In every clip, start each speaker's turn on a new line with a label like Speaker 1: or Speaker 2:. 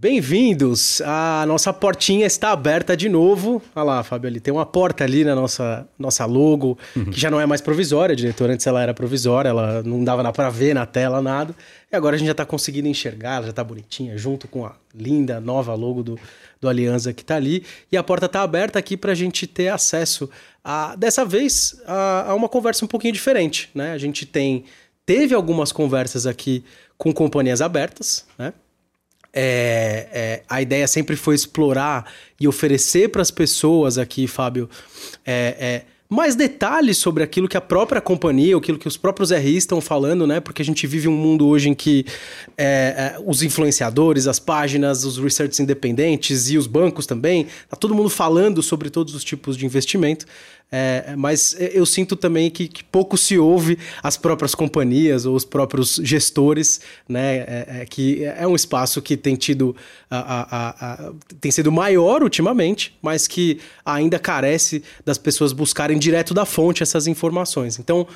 Speaker 1: Bem-vindos! A nossa portinha está aberta de novo. Olha lá, Fábio, ali tem uma porta ali na nossa, nossa logo, uhum. que já não é mais provisória, diretor. Antes ela era provisória, ela não dava para ver na tela nada. E agora a gente já está conseguindo enxergar, ela já está bonitinha, junto com a linda nova logo do, do Aliança que está ali. E a porta está aberta aqui para a gente ter acesso, a, dessa vez, a, a uma conversa um pouquinho diferente. Né? A gente tem teve algumas conversas aqui com companhias abertas, né? É, é, a ideia sempre foi explorar e oferecer para as pessoas aqui, Fábio, é, é, mais detalhes sobre aquilo que a própria companhia, aquilo que os próprios RI estão falando, né? Porque a gente vive um mundo hoje em que é, é, os influenciadores, as páginas, os research independentes e os bancos também, tá todo mundo falando sobre todos os tipos de investimento. É, mas eu sinto também que, que, pouco se ouve as próprias companhias ou os próprios gestores, né? É, é, que é um espaço que tem tido a, a, a, tem sido maior ultimamente, mas que ainda carece das pessoas buscarem direto da fonte essas informações. Então,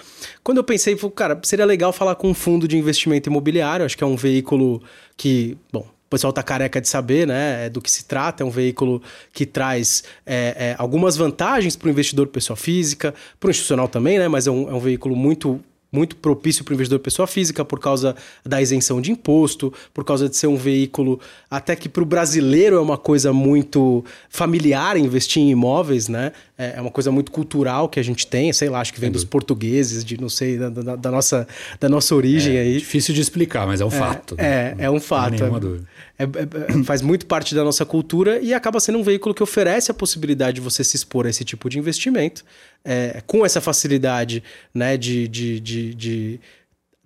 Speaker 1: quando eu pensei, cara, seria legal falar com um fundo de investimento imobiliário, acho que é um veículo que, bom, pessoal tá careca de saber né, é do que se trata. É um veículo que traz é, é, algumas vantagens para o investidor pessoa física, para o institucional também, né? Mas é um, é um veículo muito muito propício para o investidor pessoa física por causa da isenção de imposto, por causa de ser um veículo até que para o brasileiro é uma coisa muito familiar investir em imóveis, né? É, é uma coisa muito cultural que a gente tem, sei lá, acho que vem dos portugueses, de não sei, da, da, da nossa, da nossa origem
Speaker 2: é,
Speaker 1: aí.
Speaker 2: Difícil de explicar, mas é um é, fato.
Speaker 1: Né? É, é um fato. Não nenhuma dúvida. É, é, faz muito parte da nossa cultura e acaba sendo um veículo que oferece a possibilidade de você se expor a esse tipo de investimento é, com essa facilidade né, de, de, de, de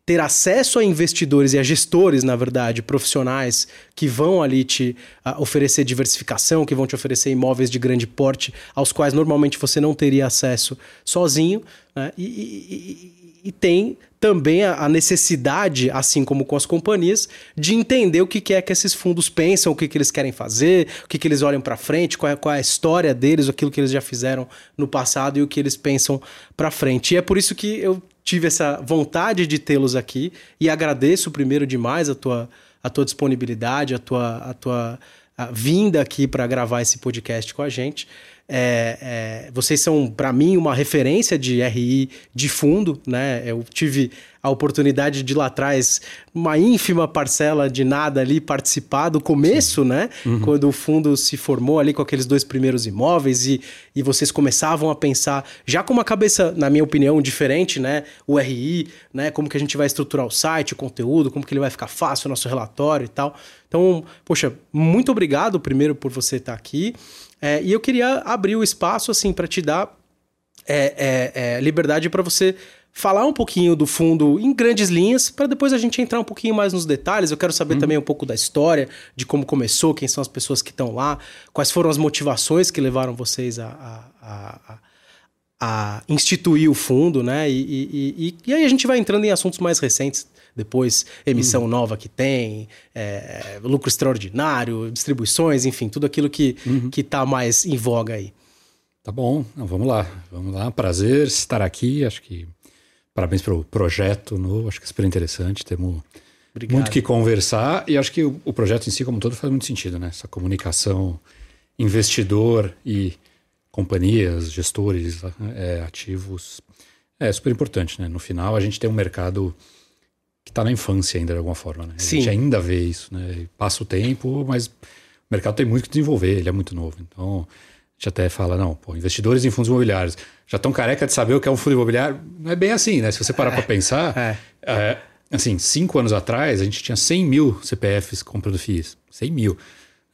Speaker 1: ter acesso a investidores e a gestores, na verdade, profissionais que vão ali te uh, oferecer diversificação, que vão te oferecer imóveis de grande porte, aos quais normalmente você não teria acesso sozinho. Né? E, e, e, tem também a, necessidade, assim como com as companhias, de entender o que é que esses fundos pensam, o que, que eles querem fazer, o que, que eles olham para frente, qual é, qual é a história deles, aquilo que eles já fizeram no passado e o que eles pensam para frente. E é por isso que eu tive essa vontade de tê-los aqui e agradeço primeiro demais a tua, a tua disponibilidade, a tua, a tua a vinda aqui para gravar esse podcast com a gente. É, é, vocês são, para mim, uma referência de RI de fundo, né? Eu tive a oportunidade de lá atrás, uma ínfima parcela de nada ali, participar do começo, Sim. né? Uhum. Quando o fundo se formou ali com aqueles dois primeiros imóveis e, e vocês começavam a pensar, já com uma cabeça, na minha opinião, diferente, né? O RI, né? Como que a gente vai estruturar o site, o conteúdo, como que ele vai ficar fácil, o nosso relatório e tal. Então, poxa, muito obrigado primeiro por você estar aqui. É, e eu queria abrir o espaço assim para te dar é, é, é liberdade para você falar um pouquinho do fundo em grandes linhas, para depois a gente entrar um pouquinho mais nos detalhes. Eu quero saber uhum. também um pouco da história, de como começou, quem são as pessoas que estão lá, quais foram as motivações que levaram vocês a, a, a, a instituir o fundo, né? E, e, e, e, aí a gente vai entrando em assuntos mais recentes. Depois, emissão uhum. nova que tem, é, lucro extraordinário, distribuições, enfim, tudo aquilo que uhum. está mais em voga aí.
Speaker 2: Tá bom, Não, vamos lá. Vamos lá. Prazer estar aqui. Acho que parabéns pelo projeto novo. Acho que é super interessante. Temos Obrigado. muito que conversar. E acho que o, o projeto em si, como todo, faz muito sentido, né? Essa comunicação investidor e companhias, gestores é, ativos. É super importante, né? No final, a gente tem um mercado que está na infância ainda de alguma forma, né? A Sim. gente ainda vê isso, né? Passa o tempo, mas o mercado tem muito que desenvolver, ele é muito novo. Então, a gente até fala, não, pô, investidores em fundos imobiliários já estão careca de saber o que é um fundo imobiliário. Não é bem assim, né? Se você parar é, para pensar, é. É, assim, cinco anos atrás, a gente tinha 100 mil CPFs comprando FIIs. 100 mil,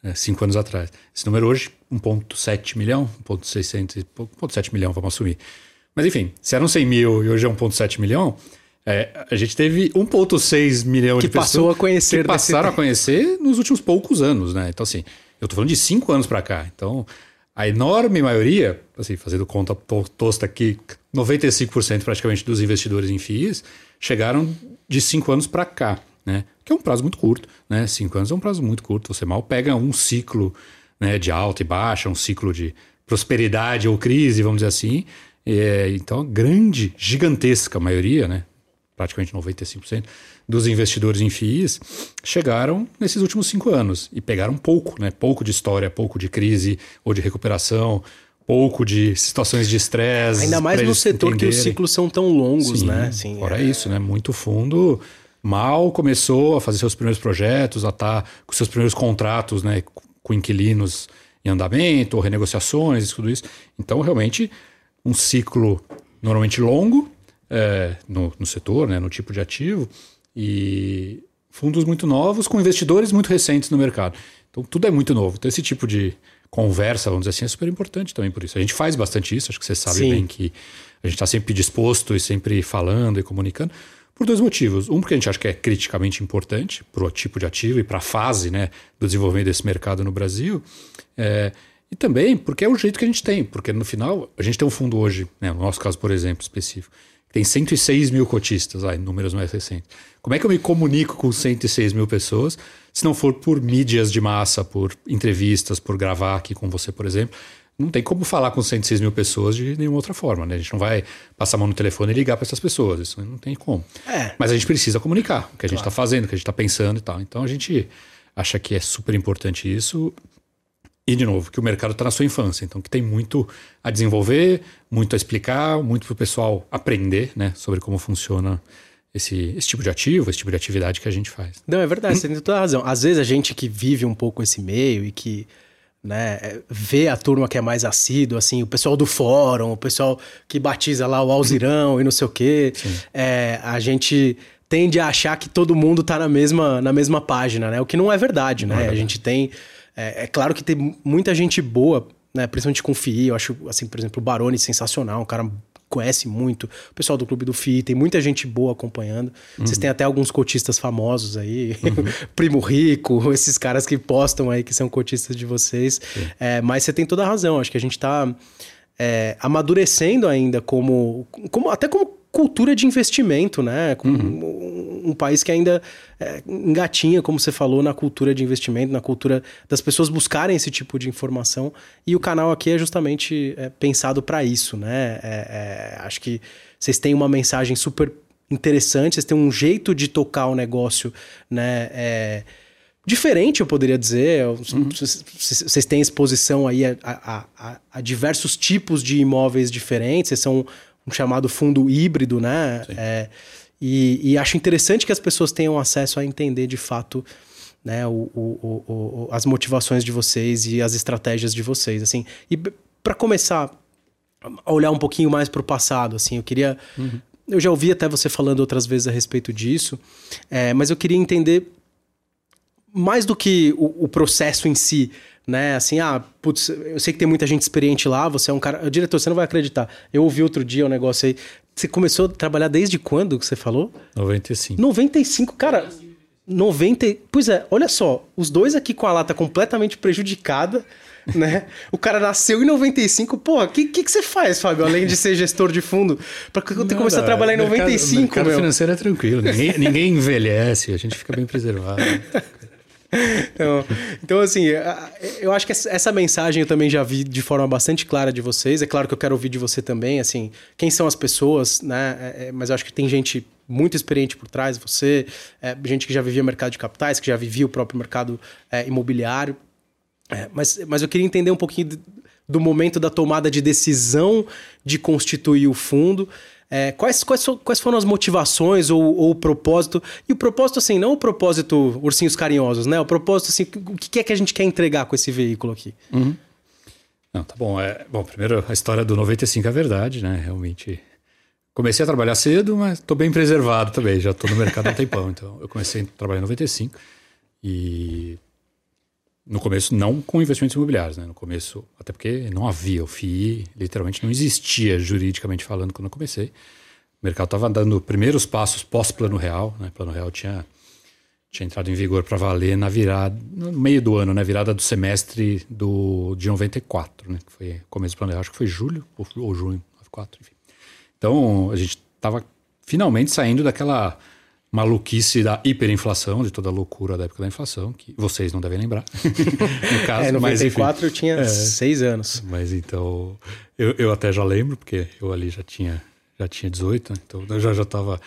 Speaker 2: né? cinco anos atrás. Esse número hoje, 1,7 milhão, 1,600, 1,7 milhão, vamos assumir. Mas enfim, se eram 100 mil e hoje é 1,7 milhão, é, a gente teve 1,6 milhão
Speaker 1: que
Speaker 2: de pessoas
Speaker 1: passou a conhecer
Speaker 2: que passaram a conhecer nos últimos poucos anos, né? Então, assim, eu tô falando de cinco anos para cá. Então, a enorme maioria, assim, fazendo conta tosta aqui, 95% praticamente dos investidores em FIIs chegaram de cinco anos para cá, né? Que é um prazo muito curto, né? Cinco anos é um prazo muito curto. Você mal pega um ciclo né, de alta e baixa, um ciclo de prosperidade ou crise, vamos dizer assim. É, então, a grande, gigantesca maioria, né? Praticamente 95% dos investidores em FIIs, chegaram nesses últimos cinco anos e pegaram pouco, né? Pouco de história, pouco de crise ou de recuperação, pouco de situações de estresse.
Speaker 1: Ainda mais no setor entenderem. que os ciclos são tão longos,
Speaker 2: Sim,
Speaker 1: né?
Speaker 2: Sim, fora é... isso, né? Muito fundo mal começou a fazer seus primeiros projetos, a estar tá com seus primeiros contratos, né? Com inquilinos em andamento, ou renegociações, tudo isso. Então, realmente, um ciclo normalmente longo é, no, no setor, né? No tipo de ativo e fundos muito novos com investidores muito recentes no mercado. Então, tudo é muito novo. Então, esse tipo de conversa, vamos dizer assim, é super importante também por isso. A gente faz bastante isso, acho que você sabe Sim. bem que a gente está sempre disposto e sempre falando e comunicando. Por dois motivos. Um, porque a gente acha que é criticamente importante para o tipo de ativo e para a fase né, do desenvolvimento desse mercado no Brasil. É, e também porque é o jeito que a gente tem. Porque no final, a gente tem um fundo hoje, né, no nosso caso, por exemplo, específico, tem 106 mil cotistas, aí, números mais recentes. Como é que eu me comunico com 106 mil pessoas se não for por mídias de massa, por entrevistas, por gravar aqui com você, por exemplo? Não tem como falar com 106 mil pessoas de nenhuma outra forma, né? A gente não vai passar a mão no telefone e ligar para essas pessoas, isso não tem como. É. Mas a gente precisa comunicar o que a gente está claro. fazendo, o que a gente está pensando e tal. Então a gente acha que é super importante isso. E, de novo, que o mercado está na sua infância, então que tem muito a desenvolver, muito a explicar, muito para o pessoal aprender né, sobre como funciona esse, esse tipo de ativo, esse tipo de atividade que a gente faz.
Speaker 1: Não, é verdade, você tem toda a razão. Às vezes a gente que vive um pouco esse meio e que né, vê a turma que é mais assíduo, assim, o pessoal do fórum, o pessoal que batiza lá o Alzirão e não sei o quê, é, a gente tende a achar que todo mundo está na mesma, na mesma página, né? O que não é verdade, né? É verdade. A gente tem é, é claro que tem muita gente boa, né? Principalmente com FII. Eu acho, assim, por exemplo, o Baroni sensacional, um cara conhece muito. O pessoal do Clube do FII, tem muita gente boa acompanhando. Uhum. Vocês têm até alguns cotistas famosos aí, uhum. Primo Rico, esses caras que postam aí que são cotistas de vocês. É, mas você tem toda a razão. Acho que a gente está é, amadurecendo ainda como, como até como cultura de investimento, né? Uhum. Um, um, país que ainda é, engatinha, como você falou, na cultura de investimento, na cultura das pessoas buscarem esse tipo de informação. E o canal aqui é justamente é, pensado para isso, né? É, é, acho que vocês têm uma mensagem super interessante, vocês têm um jeito de tocar o negócio, né? É, diferente, eu poderia dizer. Uhum. Vocês têm exposição aí a, a, a, a, diversos tipos de imóveis diferentes, vocês são um chamado fundo híbrido, né? É, e, e, acho interessante que as pessoas tenham acesso a entender de fato né, o, o, o, as motivações de vocês e as estratégias de vocês. Assim, e para começar a olhar um pouquinho mais para o passado, assim, eu queria. Uhum. Eu já ouvi até você falando outras vezes a respeito disso, é, mas eu queria entender mais do que o, o processo em si, né? Assim, ah, putz, eu sei que tem muita gente experiente lá, você é um cara. Diretor, você não vai acreditar. Eu ouvi outro dia um negócio aí. Você começou a trabalhar desde quando que você falou?
Speaker 2: 95.
Speaker 1: 95, cara. 90. Pois é, olha só, os dois aqui com a lata completamente prejudicada, né? O cara nasceu em 95. Pô, o que, que, que, você faz, Fábio, além de ser gestor de fundo? Pra ter começar a trabalhar em 95, mercado,
Speaker 2: mercado meu. financeiro é tranquilo, ninguém, ninguém envelhece, a gente fica bem preservado.
Speaker 1: então, então, assim, eu acho que essa mensagem eu também já vi de forma bastante clara de vocês. É claro que eu quero ouvir de você também, assim, quem são as pessoas, né? É, é, mas eu acho que tem gente muito experiente por trás, você, é, gente que já vivia mercado de capitais, que já vivia o próprio mercado é, imobiliário. É, mas, mas eu queria entender um pouquinho do momento da tomada de decisão de constituir o fundo. É, quais, quais, quais foram as motivações ou, ou, o propósito? E o propósito, assim, não o propósito ursinhos carinhosos, né? O propósito, assim, o que é que a gente quer entregar com esse veículo aqui?
Speaker 2: Uhum. Não, tá bom. É, bom, primeiro, a história do 95 é verdade, né? Realmente. Comecei a trabalhar cedo, mas estou bem preservado também. Já estou no mercado há um tempão. Então, eu comecei a trabalhar em 95 e no começo, não com investimentos imobiliários, né? No começo, até porque não havia o FII, literalmente não existia juridicamente falando quando eu comecei. O mercado estava dando primeiros passos pós-Plano Real, né? Plano Real tinha, tinha entrado em vigor para valer na virada, no meio do ano, na né? virada do semestre do, de 94, né? Que foi começo do Plano Real, acho que foi julho ou, ou junho, 94, enfim. Então, a gente estava finalmente saindo daquela maluquice da hiperinflação, de toda a loucura da época da inflação, que vocês não devem lembrar.
Speaker 1: no caso, é, 94 mas, enfim, eu tinha é, seis anos.
Speaker 2: Mas então, eu, eu até já lembro, porque eu ali já tinha, já tinha 18, né? então eu já estava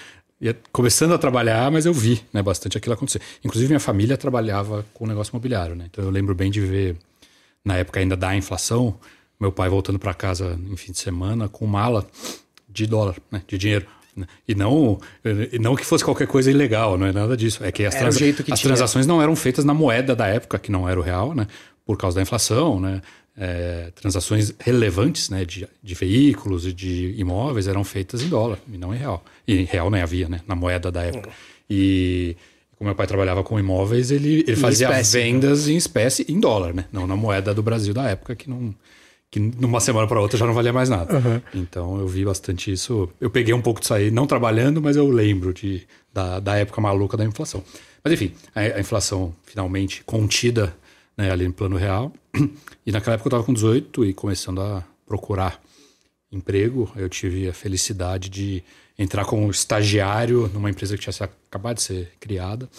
Speaker 2: começando a trabalhar, mas eu vi né, bastante aquilo acontecer. Inclusive, minha família trabalhava com negócio imobiliário, né? Então eu lembro bem de ver, na época ainda da inflação, meu pai voltando para casa em fim de semana com mala de dólar, né, de dinheiro. E não, e não que fosse qualquer coisa ilegal, não é nada disso. É que as, trans, que as transações não eram feitas na moeda da época, que não era o real, né? Por causa da inflação, né? É, transações relevantes né, de, de veículos e de imóveis eram feitas em dólar e não em real. E em real nem havia, né? Na moeda da época. Hum. E como meu pai trabalhava com imóveis, ele, ele fazia espécie, né? vendas né? em espécie em dólar, né? Não na moeda do Brasil da época, que não que numa semana para outra já não valia mais nada. Uhum. Então eu vi bastante isso. Eu peguei um pouco disso aí, não trabalhando, mas eu lembro de, da, da época maluca da inflação. Mas enfim, a, a inflação finalmente contida né, ali no plano real. E naquela época eu estava com 18 e começando a procurar emprego. Eu tive a felicidade de entrar como estagiário numa empresa que tinha acabado de ser criada.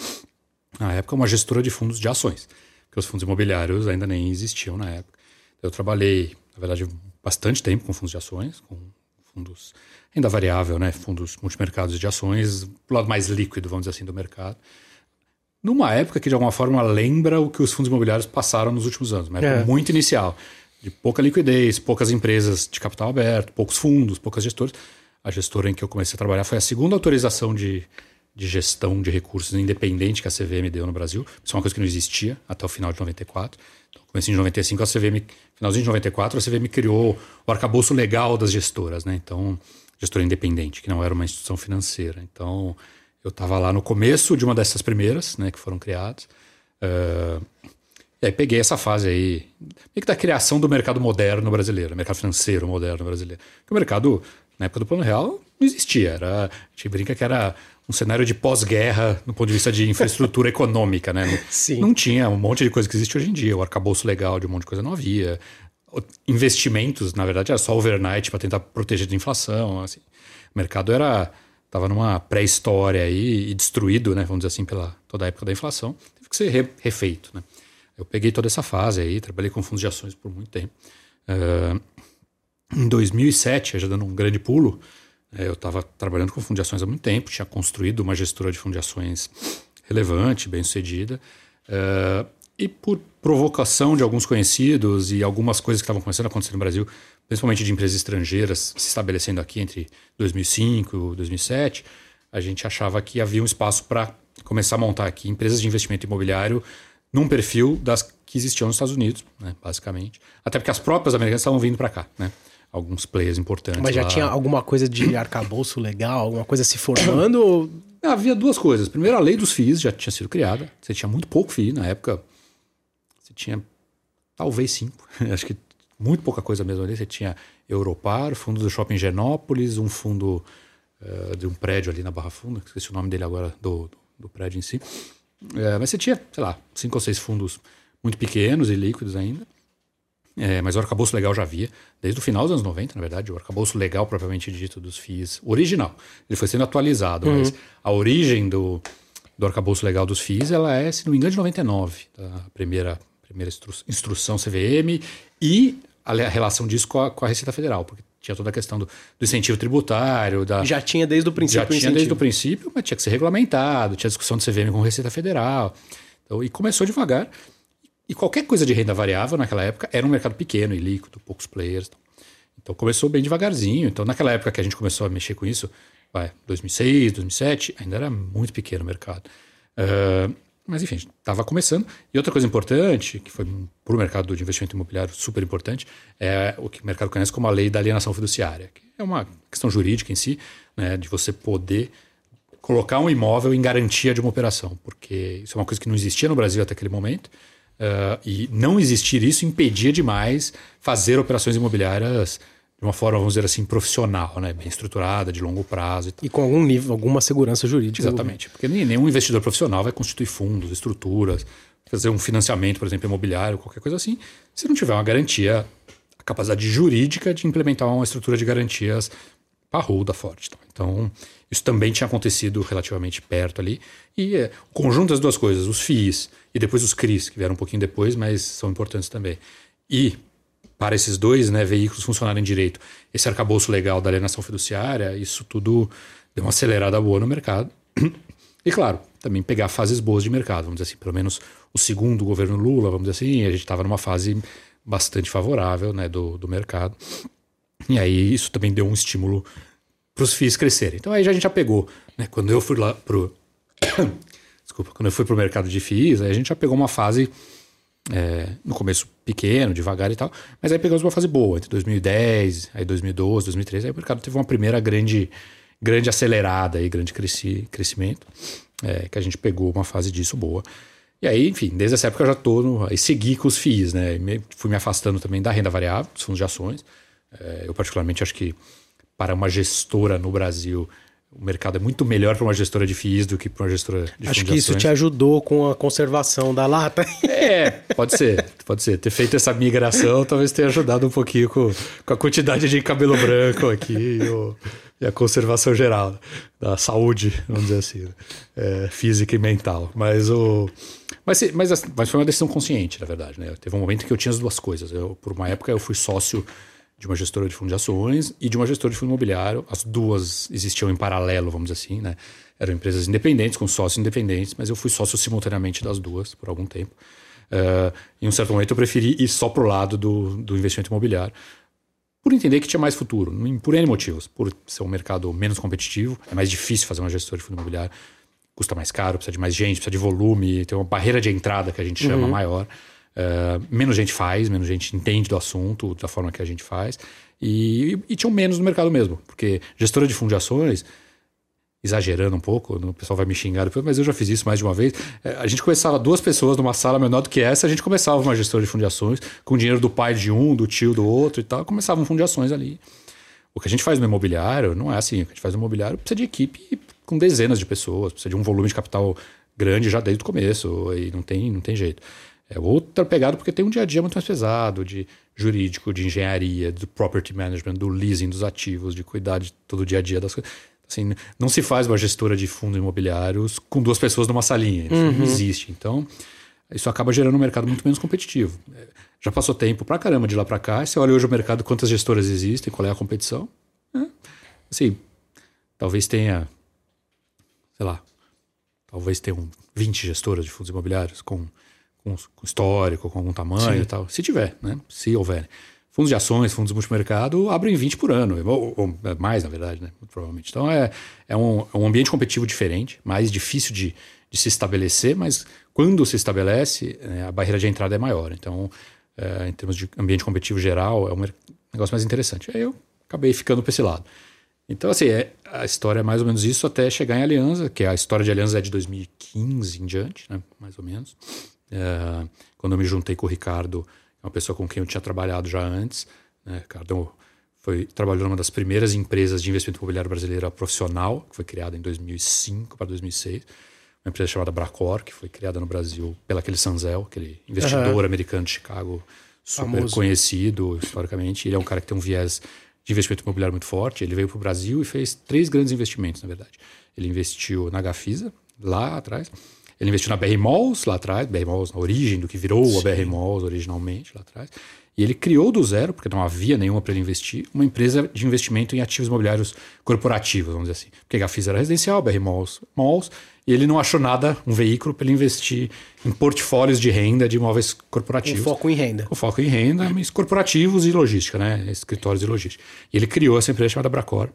Speaker 2: Na época, uma gestora de fundos de ações, porque os fundos imobiliários ainda nem existiam na época. Eu trabalhei na verdade, bastante tempo com fundos de ações, com fundos renda variável, né? fundos multimercados de ações, do lado mais líquido, vamos dizer assim, do mercado. Numa época que, de alguma forma, lembra o que os fundos imobiliários passaram nos últimos anos, uma época é. muito inicial, de pouca liquidez, poucas empresas de capital aberto, poucos fundos, poucas gestoras. A gestora em que eu comecei a trabalhar foi a segunda autorização de, de gestão de recursos independente que a CVM deu no Brasil. Isso é uma coisa que não existia até o final de 94. Então, comecei em 95, a CVM finalzinho de 94, a CVM criou o arcabouço legal das gestoras, né? Então, gestora independente, que não era uma instituição financeira. Então, eu estava lá no começo de uma dessas primeiras, né, que foram criadas. Uh, e aí peguei essa fase aí, meio que da criação do mercado moderno brasileiro, mercado financeiro moderno brasileiro. Porque o mercado, na época do Plano Real, não existia. Era, a gente brinca que era um cenário de pós-guerra no ponto de vista de infraestrutura econômica, né? Sim. Não tinha um monte de coisa que existe hoje em dia. O arcabouço legal de um monte de coisa não havia. Investimentos, na verdade, era só overnight para tentar proteger de inflação. Assim. O mercado era estava numa pré-história aí e destruído, né? Vamos dizer assim, pela toda a época da inflação. Teve que ser re, refeito, né? Eu peguei toda essa fase aí, trabalhei com fundos de ações por muito tempo. Uh, em 2007, já dando um grande pulo, eu estava trabalhando com fundiações há muito tempo, tinha construído uma gestora de fundiações relevante, bem sucedida. Uh, e por provocação de alguns conhecidos e algumas coisas que estavam começando a acontecer no Brasil, principalmente de empresas estrangeiras se estabelecendo aqui entre 2005 e 2007, a gente achava que havia um espaço para começar a montar aqui empresas de investimento imobiliário num perfil das que existiam nos Estados Unidos, né, basicamente. Até porque as próprias americanas estavam vindo para cá, né? Alguns players importantes.
Speaker 1: Mas já lá. tinha alguma coisa de arcabouço legal, alguma coisa se formando? ou...
Speaker 2: Havia duas coisas. Primeiro, a lei dos FIIs já tinha sido criada. Você tinha muito pouco FII na época. Você tinha talvez cinco. Acho que muito pouca coisa mesmo ali. Você tinha Europar, fundo do Shopping Genópolis, um fundo uh, de um prédio ali na Barra Funda, esqueci o nome dele agora, do, do, do prédio em si. Uh, mas você tinha, sei lá, cinco ou seis fundos muito pequenos e líquidos ainda. É, mas o arcabouço legal já havia, desde o final dos anos 90, na verdade, o arcabouço legal propriamente dito dos FIIs, original. Ele foi sendo atualizado, uhum. mas a origem do, do arcabouço legal dos FIIs, ela é, se não me engano, de 99, a primeira, primeira instru instrução CVM e a, a relação disso com a, com a, Receita Federal, porque tinha toda a questão do, do incentivo tributário. Da,
Speaker 1: já tinha desde o princípio.
Speaker 2: Já tinha incentivo. desde o princípio, mas tinha que ser regulamentado, tinha discussão do CVM com a Receita Federal. Então, e começou devagar. E qualquer coisa de renda variável naquela época era um mercado pequeno e líquido, poucos players. Então começou bem devagarzinho. Então naquela época que a gente começou a mexer com isso, vai, 2006, 2007, ainda era muito pequeno o mercado. Uh, mas enfim, estava começando. E outra coisa importante, que foi para o mercado de investimento imobiliário super importante, é o que o mercado conhece como a lei da alienação fiduciária, que é uma questão jurídica em si, né, de você poder colocar um imóvel em garantia de uma operação, porque isso é uma coisa que não existia no Brasil até aquele momento. Uh, e não existir isso impedia demais fazer operações imobiliárias de uma forma, vamos dizer assim, profissional, né? bem estruturada, de longo prazo.
Speaker 1: E, e com algum nível, alguma segurança jurídica.
Speaker 2: Exatamente. Porque nenhum investidor profissional vai constituir fundos, estruturas, fazer um financiamento, por exemplo, imobiliário, qualquer coisa assim, se não tiver uma garantia, a capacidade jurídica de implementar uma estrutura de garantias parruda, forte. Então, isso também tinha acontecido relativamente perto ali. E é, o conjunto das duas coisas, os FIIs e depois os CRIs, que vieram um pouquinho depois, mas são importantes também. E para esses dois né, veículos funcionarem direito, esse arcabouço legal da alienação fiduciária, isso tudo deu uma acelerada boa no mercado. E claro, também pegar fases boas de mercado, vamos dizer assim, pelo menos o segundo governo Lula, vamos dizer assim, a gente estava numa fase bastante favorável né, do, do mercado. E aí isso também deu um estímulo para os FIIs crescerem. Então aí a gente já pegou, né, quando eu fui lá pro desculpa, quando eu fui para o mercado de FIIs, aí a gente já pegou uma fase é, no começo pequeno, devagar e tal, mas aí pegamos uma fase boa, entre 2010, aí 2012, 2013, aí o mercado teve uma primeira grande, grande acelerada e grande cresci, crescimento, é, que a gente pegou uma fase disso boa. E aí, enfim, desde essa época eu já estou no. Aí segui com os FIIs, né? Me, fui me afastando também da renda variável, dos fundos de ações. É, eu, particularmente, acho que para uma gestora no Brasil o mercado é muito melhor para uma gestora de FIIs do que para uma gestora de
Speaker 1: Acho que isso te ajudou com a conservação da lata.
Speaker 2: É, pode ser, pode ser. Ter feito essa migração talvez tenha ajudado um pouquinho com, com a quantidade de cabelo branco aqui e, o, e, a conservação geral da saúde, vamos dizer assim, né? é, física e mental. Mas, o, mas, mas, mas foi uma decisão consciente, na verdade. Né? Teve um momento que eu tinha as duas coisas. Eu, por uma época eu fui sócio de uma gestora de fundo de ações e de uma gestora de fundo imobiliário. As duas existiam em paralelo, vamos dizer assim, né? Eram empresas independentes, com sócios independentes, mas eu fui sócio simultaneamente das duas por algum tempo. Uh, em um certo momento eu preferi ir só para o lado do, do investimento imobiliário, por entender que tinha mais futuro, por N motivos. Por ser um mercado menos competitivo, é mais difícil fazer uma gestora de fundo imobiliário, custa mais caro, precisa de mais gente, precisa de volume, tem uma barreira de entrada que a gente chama uhum. maior. Uh, menos gente faz, menos gente entende do assunto, da forma que a gente faz. E, e, tinham menos no mercado mesmo, porque gestora de fundos de ações, exagerando um pouco, o pessoal vai me xingar depois, mas eu já fiz isso mais de uma vez. Eh, a gente começava duas pessoas numa sala menor do que essa, a gente começava uma gestora de fundos de ações com dinheiro do pai de um, do tio do outro e tal, começava um fundo de ações ali. O que a gente faz no imobiliário não é assim. O que a gente faz no imobiliário precisa de equipe com dezenas de pessoas, precisa de um volume de capital grande já desde o começo, e não tem, não tem jeito. É outra pegada porque tem um dia a dia muito mais pesado de jurídico, de engenharia, do property management, do leasing dos ativos, de cuidar de todo o dia a dia das coisas. Assim, não se faz uma gestora de fundos imobiliários com duas pessoas numa salinha. Isso uhum. não existe. Então, isso acaba gerando um mercado muito menos competitivo. É, já passou tempo pra caramba de lá para cá. Você olha hoje o mercado, quantas gestoras existem, qual é a competição. É, assim, talvez tenha, sei lá, talvez tenham 20 gestoras de fundos imobiliários com com, histórico, com algum tamanho Sim. e tal. Se tiver, né? Se houver. Fundos de ações, fundos multimercado abrem 20 por ano, ou, ou é mais, na verdade, né? Muito provavelmente. Então é, é, um, é um ambiente competitivo diferente, mais difícil de, de se estabelecer, mas quando se estabelece, é, a barreira de entrada é maior. Então, é, em termos de ambiente competitivo geral, é um negócio mais interessante. Aí eu acabei ficando para esse lado. Então, assim, é, a história é mais ou menos isso até chegar em Aliança, que a história de Aliança é de 2015 em diante, né? mais ou menos. É, quando eu me juntei com o Ricardo, é uma pessoa com quem eu tinha trabalhado já antes. Né? Ricardo foi, trabalhou numa das primeiras empresas de investimento imobiliário brasileira profissional, que foi criada em 2005 para 2006. Uma empresa chamada Bracor, que foi criada no Brasil pelo aquele Sanzel, aquele investidor uhum. americano de Chicago, super Famoso. conhecido historicamente. Ele é um cara que tem um viés de investimento imobiliário muito forte. Ele veio para o Brasil e fez três grandes investimentos, na verdade. Ele investiu na Gafisa, lá atrás. Ele investiu na BR Malls lá atrás, BR Malls na origem do que virou Sim. a BR Malls originalmente lá atrás. E ele criou do zero, porque não havia nenhuma para ele investir, uma empresa de investimento em ativos imobiliários corporativos, vamos dizer assim. Porque a Gafisa era residencial, BR Malls, malls, e ele não achou nada, um veículo para ele investir em portfólios de renda de imóveis corporativos.
Speaker 1: Com foco em renda.
Speaker 2: Com foco em renda, mas corporativos e logística, né? Escritórios de logística. E ele criou essa empresa chamada Bracor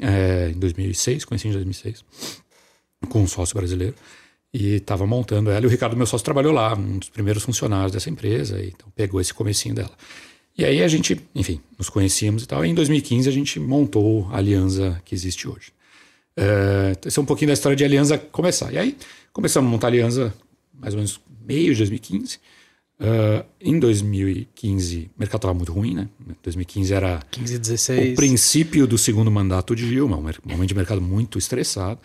Speaker 2: é, em 2006, conheci em 2006, com um sócio brasileiro e estava montando ela. E o Ricardo, meu sócio, trabalhou lá, um dos primeiros funcionários dessa empresa, então pegou esse comecinho dela. E aí a gente, enfim, nos conhecíamos e tal. E em 2015 a gente montou a aliança que existe hoje. Uh, esse é um pouquinho da história de aliança começar. E aí começamos a montar a aliança mais ou menos meio de 2015. Uh, em 2015, o mercado estava muito ruim, né? 2015 era
Speaker 1: 15, 16.
Speaker 2: o princípio do segundo mandato de Dilma, um momento de mercado muito estressado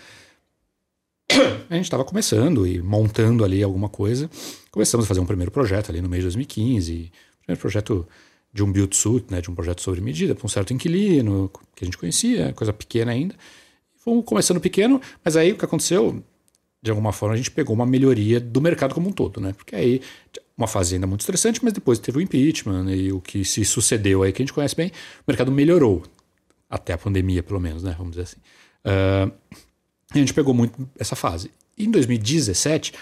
Speaker 2: a gente estava começando e montando ali alguma coisa. Começamos a fazer um primeiro projeto ali no mês de 2015. Primeiro projeto de um build suit, né, de um projeto sobre medida, para um certo inquilino que a gente conhecia, coisa pequena ainda. Fomos começando pequeno, mas aí o que aconteceu, de alguma forma, a gente pegou uma melhoria do mercado como um todo, né? Porque aí uma fase ainda muito estressante, mas depois teve o impeachment e o que se sucedeu aí que a gente conhece bem, o mercado melhorou até a pandemia, pelo menos, né? Vamos dizer assim. Uh, a gente pegou muito essa fase. E em 2017,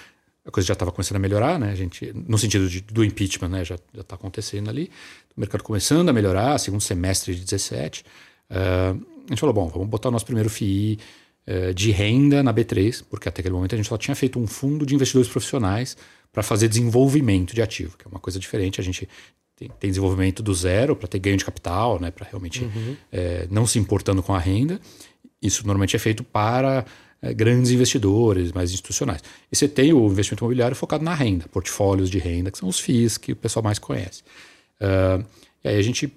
Speaker 2: a coisa já estava começando a melhorar, né? A gente, no sentido de, do impeachment, né? Já está acontecendo ali. O mercado começando a melhorar, segundo semestre de 17. Uh, a gente falou, bom, vamos botar o nosso primeiro FII uh, de renda na B3, porque até aquele momento a gente só tinha feito um fundo de investidores profissionais para fazer desenvolvimento de ativo, que é uma coisa diferente. A gente tem, tem desenvolvimento do zero para ter ganho de capital, né? Para realmente uhum. é, não se importando com a renda. Isso normalmente é feito para grandes investidores, mais institucionais. E você tem o investimento imobiliário focado na renda, portfólios de renda, que são os FIIs que o pessoal mais conhece. Uh, e aí a gente,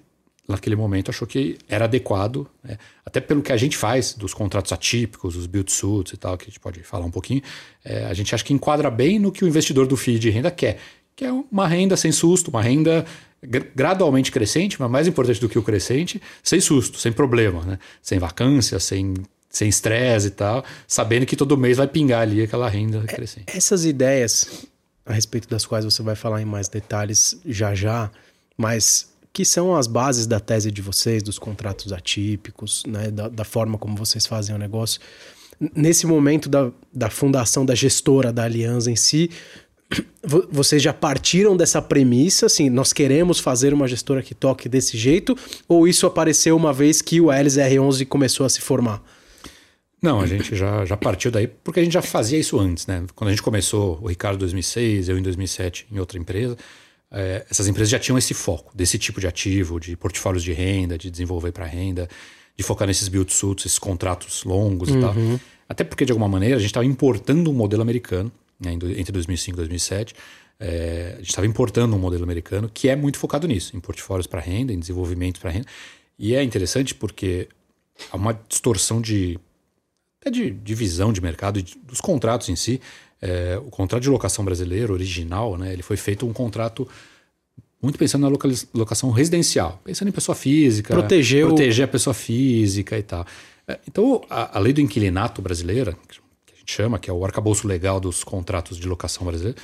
Speaker 2: naquele momento, achou que era adequado, né? até pelo que a gente faz dos contratos atípicos, os build suits e tal, que a gente pode falar um pouquinho, é, a gente acha que enquadra bem no que o investidor do FII de renda quer, que é uma renda sem susto, uma renda gradualmente crescente, mas mais importante do que o crescente, sem susto, sem problema, né? sem vacância, sem sem estresse e tal, sabendo que todo mês vai pingar ali aquela renda é, crescente.
Speaker 1: Essas ideias a respeito das quais você vai falar em mais detalhes já já, mas que são as bases da tese de vocês, dos contratos atípicos, né, da, da forma como vocês fazem o negócio. Nesse momento da, da fundação da gestora da aliança em si, vocês já partiram dessa premissa, assim, nós queremos fazer uma gestora que toque desse jeito, ou isso apareceu uma vez que o LZR11 começou a se formar?
Speaker 2: Não, a gente já, já partiu daí porque a gente já fazia isso antes, né? Quando a gente começou, o Ricardo em 2006, eu em 2007 em outra empresa, é, essas empresas já tinham esse foco desse tipo de ativo, de portfólios de renda, de desenvolver para renda, de focar nesses build suits, esses contratos longos uhum. e tal. Uhum. Até porque, de alguma maneira, a gente estava importando um modelo americano né, entre 2005 e 2007. É, a gente estava importando um modelo americano que é muito focado nisso, em portfólios para renda, em desenvolvimento para renda. E é interessante porque há uma distorção de é de divisão de mercado, dos contratos em si. É, o contrato de locação brasileiro original, né, ele foi feito um contrato muito pensando na locação residencial, pensando em pessoa física,
Speaker 1: proteger,
Speaker 2: proteger o... a pessoa física e tal. É, então, a, a, lei do inquilinato brasileira, que a gente chama, que é o arcabouço legal dos contratos de locação brasileira,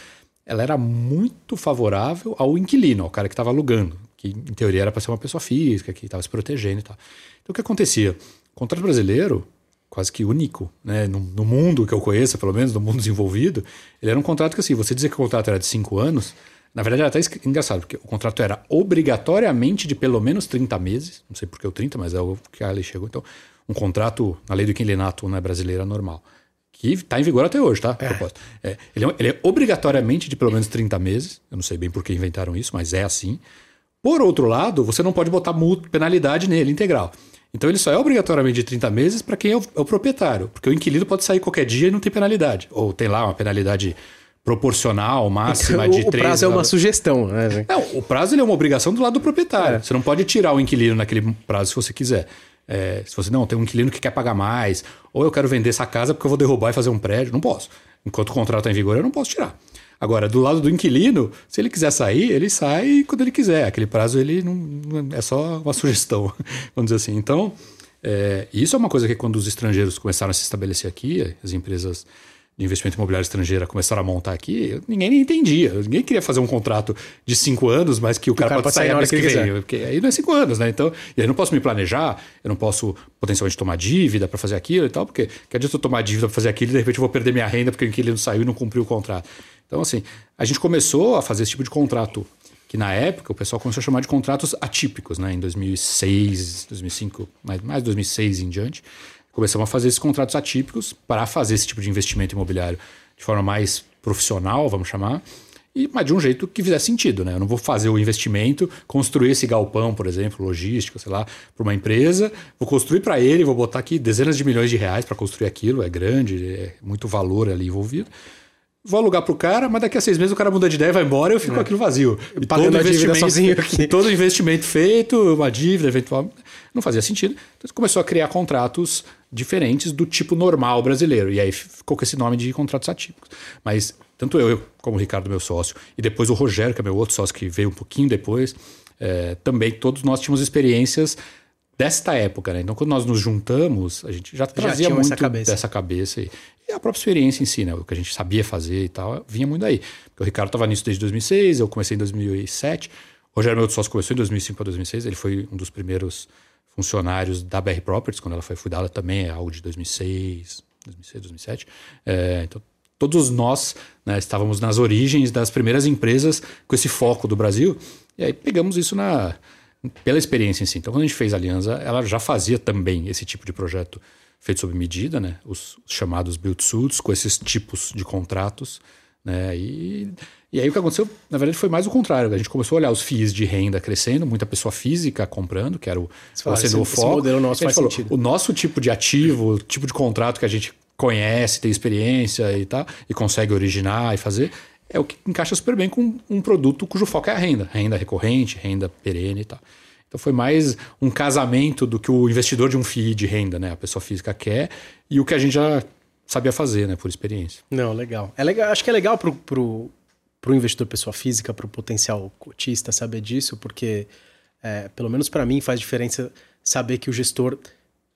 Speaker 2: ela era muito favorável ao inquilino, ao cara que estava alugando, que em teoria era para ser uma pessoa física, que estava se protegendo e tal. Então, o que acontecia? O contrato brasileiro quase que único, né? No, no, mundo que eu conheço, pelo menos no mundo desenvolvido, ele era um contrato que assim, você dizia que o contrato era de cinco anos, na verdade era até engraçado, porque o contrato era obrigatoriamente de pelo menos 30 meses, não sei por que o 30, mas é o que a lei chegou, então um contrato na lei do inquilinato na é brasileira normal, que está em vigor até hoje, tá? É. É, ele, é, ele é obrigatoriamente de pelo menos 30 meses, eu não sei bem por que inventaram isso, mas é assim. Por outro lado, você não pode botar multa, penalidade nele integral. Então ele só é obrigatoriamente de 30 meses para quem é o, é o, proprietário, porque o inquilino pode sair qualquer dia e não tem penalidade. Ou tem lá uma penalidade proporcional, máxima de 3...
Speaker 1: O prazo é uma sugestão, né?
Speaker 2: Não, o prazo é uma obrigação do lado do proprietário. É. Você não pode tirar o inquilino naquele prazo se você quiser. É, se você não tem um inquilino que quer pagar mais, ou eu quero vender essa casa porque eu vou derrubar e fazer um prédio, não posso. Enquanto o contrato está em vigor, eu não posso tirar. Agora, do lado do inquilino, se ele quiser sair, ele sai quando ele quiser. Aquele prazo ele não, é só uma sugestão, vamos dizer assim. Então, é, isso é uma coisa que quando os estrangeiros começaram a se estabelecer aqui, as empresas de investimento imobiliário estrangeira começaram a montar aqui, ninguém nem entendia. Ninguém queria fazer um contrato de cinco anos, mas que o, cara, o cara, pode sair na hora que, que vem. Porque aí não é cinco anos, né? Então, e aí eu não posso me planejar, eu não posso potencialmente tomar dívida para fazer aquilo e tal, porque que adianta eu tomar dívida para fazer aquilo e de repente eu vou perder minha renda porque o inquilino saiu e não cumpriu o contrato. Então, assim, a gente começou a fazer esse tipo de contrato, que na época o pessoal começou a chamar de contratos atípicos, né? Em 2006, 2005, mais, mais 2006 em diante. Começamos a fazer esses contratos atípicos para fazer esse tipo de investimento imobiliário de forma mais profissional, vamos chamar, e, mas de um jeito que fizesse sentido, né? Eu não vou fazer o investimento, construir esse galpão, por exemplo, logístico, sei lá, para uma empresa, vou construir para ele, vou botar aqui dezenas de milhões de reais para construir aquilo, é grande, é muito valor ali envolvido vou alugar pro cara, mas daqui a seis meses o cara muda de ideia e vai embora e eu fico é. com aquilo vazio. E todo investimento sozinho aqui. Todo investimento feito, uma dívida eventual, não fazia sentido. Então começou a criar contratos diferentes do tipo normal brasileiro. E aí ficou com esse nome de contratos atípicos. Mas tanto eu, como o Ricardo, meu sócio, e depois o Rogério, que é meu outro sócio, que veio um pouquinho depois, é, também todos nós tínhamos experiências desta época, né? Então, quando nós nos juntamos, a gente já trazia já muito cabeça. dessa cabeça. E, a própria experiência em si, né? O que a gente sabia fazer e tal, vinha muito daí. Porque o Ricardo estava nisso desde 2006, eu comecei em 2007. O Rogério, meu sócio, começou em 2005 para 2006. Ele foi um dos primeiros funcionários da BR Properties, quando ela foi fundada também, é algo de 2006, 2006, 2007. É, então, todos nós né, estávamos nas origens das primeiras empresas com esse foco do Brasil. E aí pegamos isso na, pela experiência em si. Então, quando a gente fez a Aliança, ela já fazia também esse tipo de projeto feito sob medida, né? Os, os chamados build suits, com esses tipos de contratos. Né? E, e aí o que aconteceu, na verdade, foi mais o contrário. A gente começou a olhar os FIIs de renda crescendo, muita pessoa física comprando, que era o,
Speaker 1: fala, sendo esse, o foco. Esse modelo nosso faz
Speaker 2: falou,
Speaker 1: sentido.
Speaker 2: O nosso tipo de ativo, o tipo de contrato que a gente conhece, tem experiência e tal, e consegue originar e fazer, é o que encaixa super bem com um produto cujo foco é a renda. Renda recorrente, renda perene e tal. Então foi mais um casamento do que o investidor de um FII de renda, né? A pessoa física quer e o que a gente já sabia fazer, né? Por experiência.
Speaker 1: Não, legal. É legal acho que é legal pro, pro, investidor pessoa física, pro potencial cotista saber disso, porque é, pelo menos para mim faz diferença saber que o gestor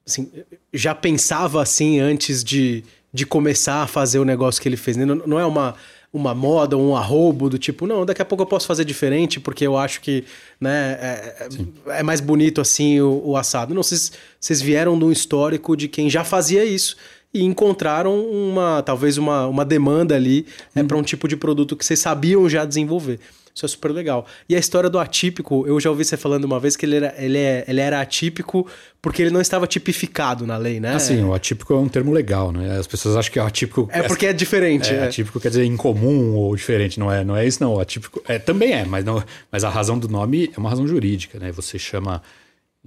Speaker 1: assim, já pensava assim antes de, de começar a fazer o negócio que ele fez. Né? Não, não é uma uma moda, um arrobo do tipo, não, daqui a pouco eu posso fazer diferente porque eu acho que né, é, é, é mais bonito assim o, o, assado. Não, vocês, vocês vieram de um histórico de quem já fazia isso e encontraram uma talvez uma, uma demanda ali hum. é, para um tipo de produto que vocês sabiam já desenvolver. Isso é super legal. E a história do atípico, eu já ouvi você falando uma vez que ele era, ele, é, ele era atípico porque ele não estava tipificado na lei, né?
Speaker 2: Assim, o atípico é um termo legal, né? As pessoas acham que o atípico.
Speaker 1: É porque é diferente.
Speaker 2: É, é. Atípico quer dizer incomum ou diferente, não é? Não é isso, não. O atípico é, também é, mas, não, mas a razão do nome é uma razão jurídica, né? Você chama